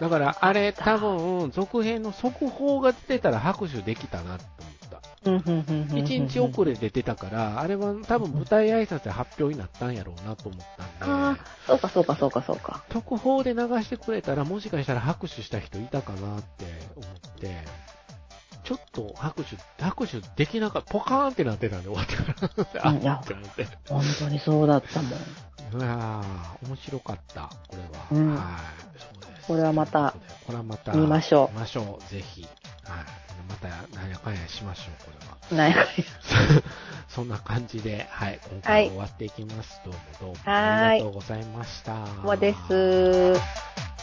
だから、あれ、多分、続編の速報が出てたら拍手できたなって思。うんうんうんうんうん一日遅れで出たから、あれは多分舞台挨拶で発表になったんやろうなと思ったんで、ああ、そうかそうかそうかそうか。特報で流してくれたら、もしかしたら拍手した人いたかなって思って、ちょっと拍手、拍手できなかった、ポカーンってなってたんで終わってから、うんいや。本当にそうだったもん。いやー、面白かった、これは。うんはい、そうです。これはまたこれはまた、見ましょう見ましょう、ぜひ。はい。また、なんやかんやしましょう、これは。なんやかんやそんな感じで、はい、今回終わっていきます。どうもどうもありがとうございました。もうです。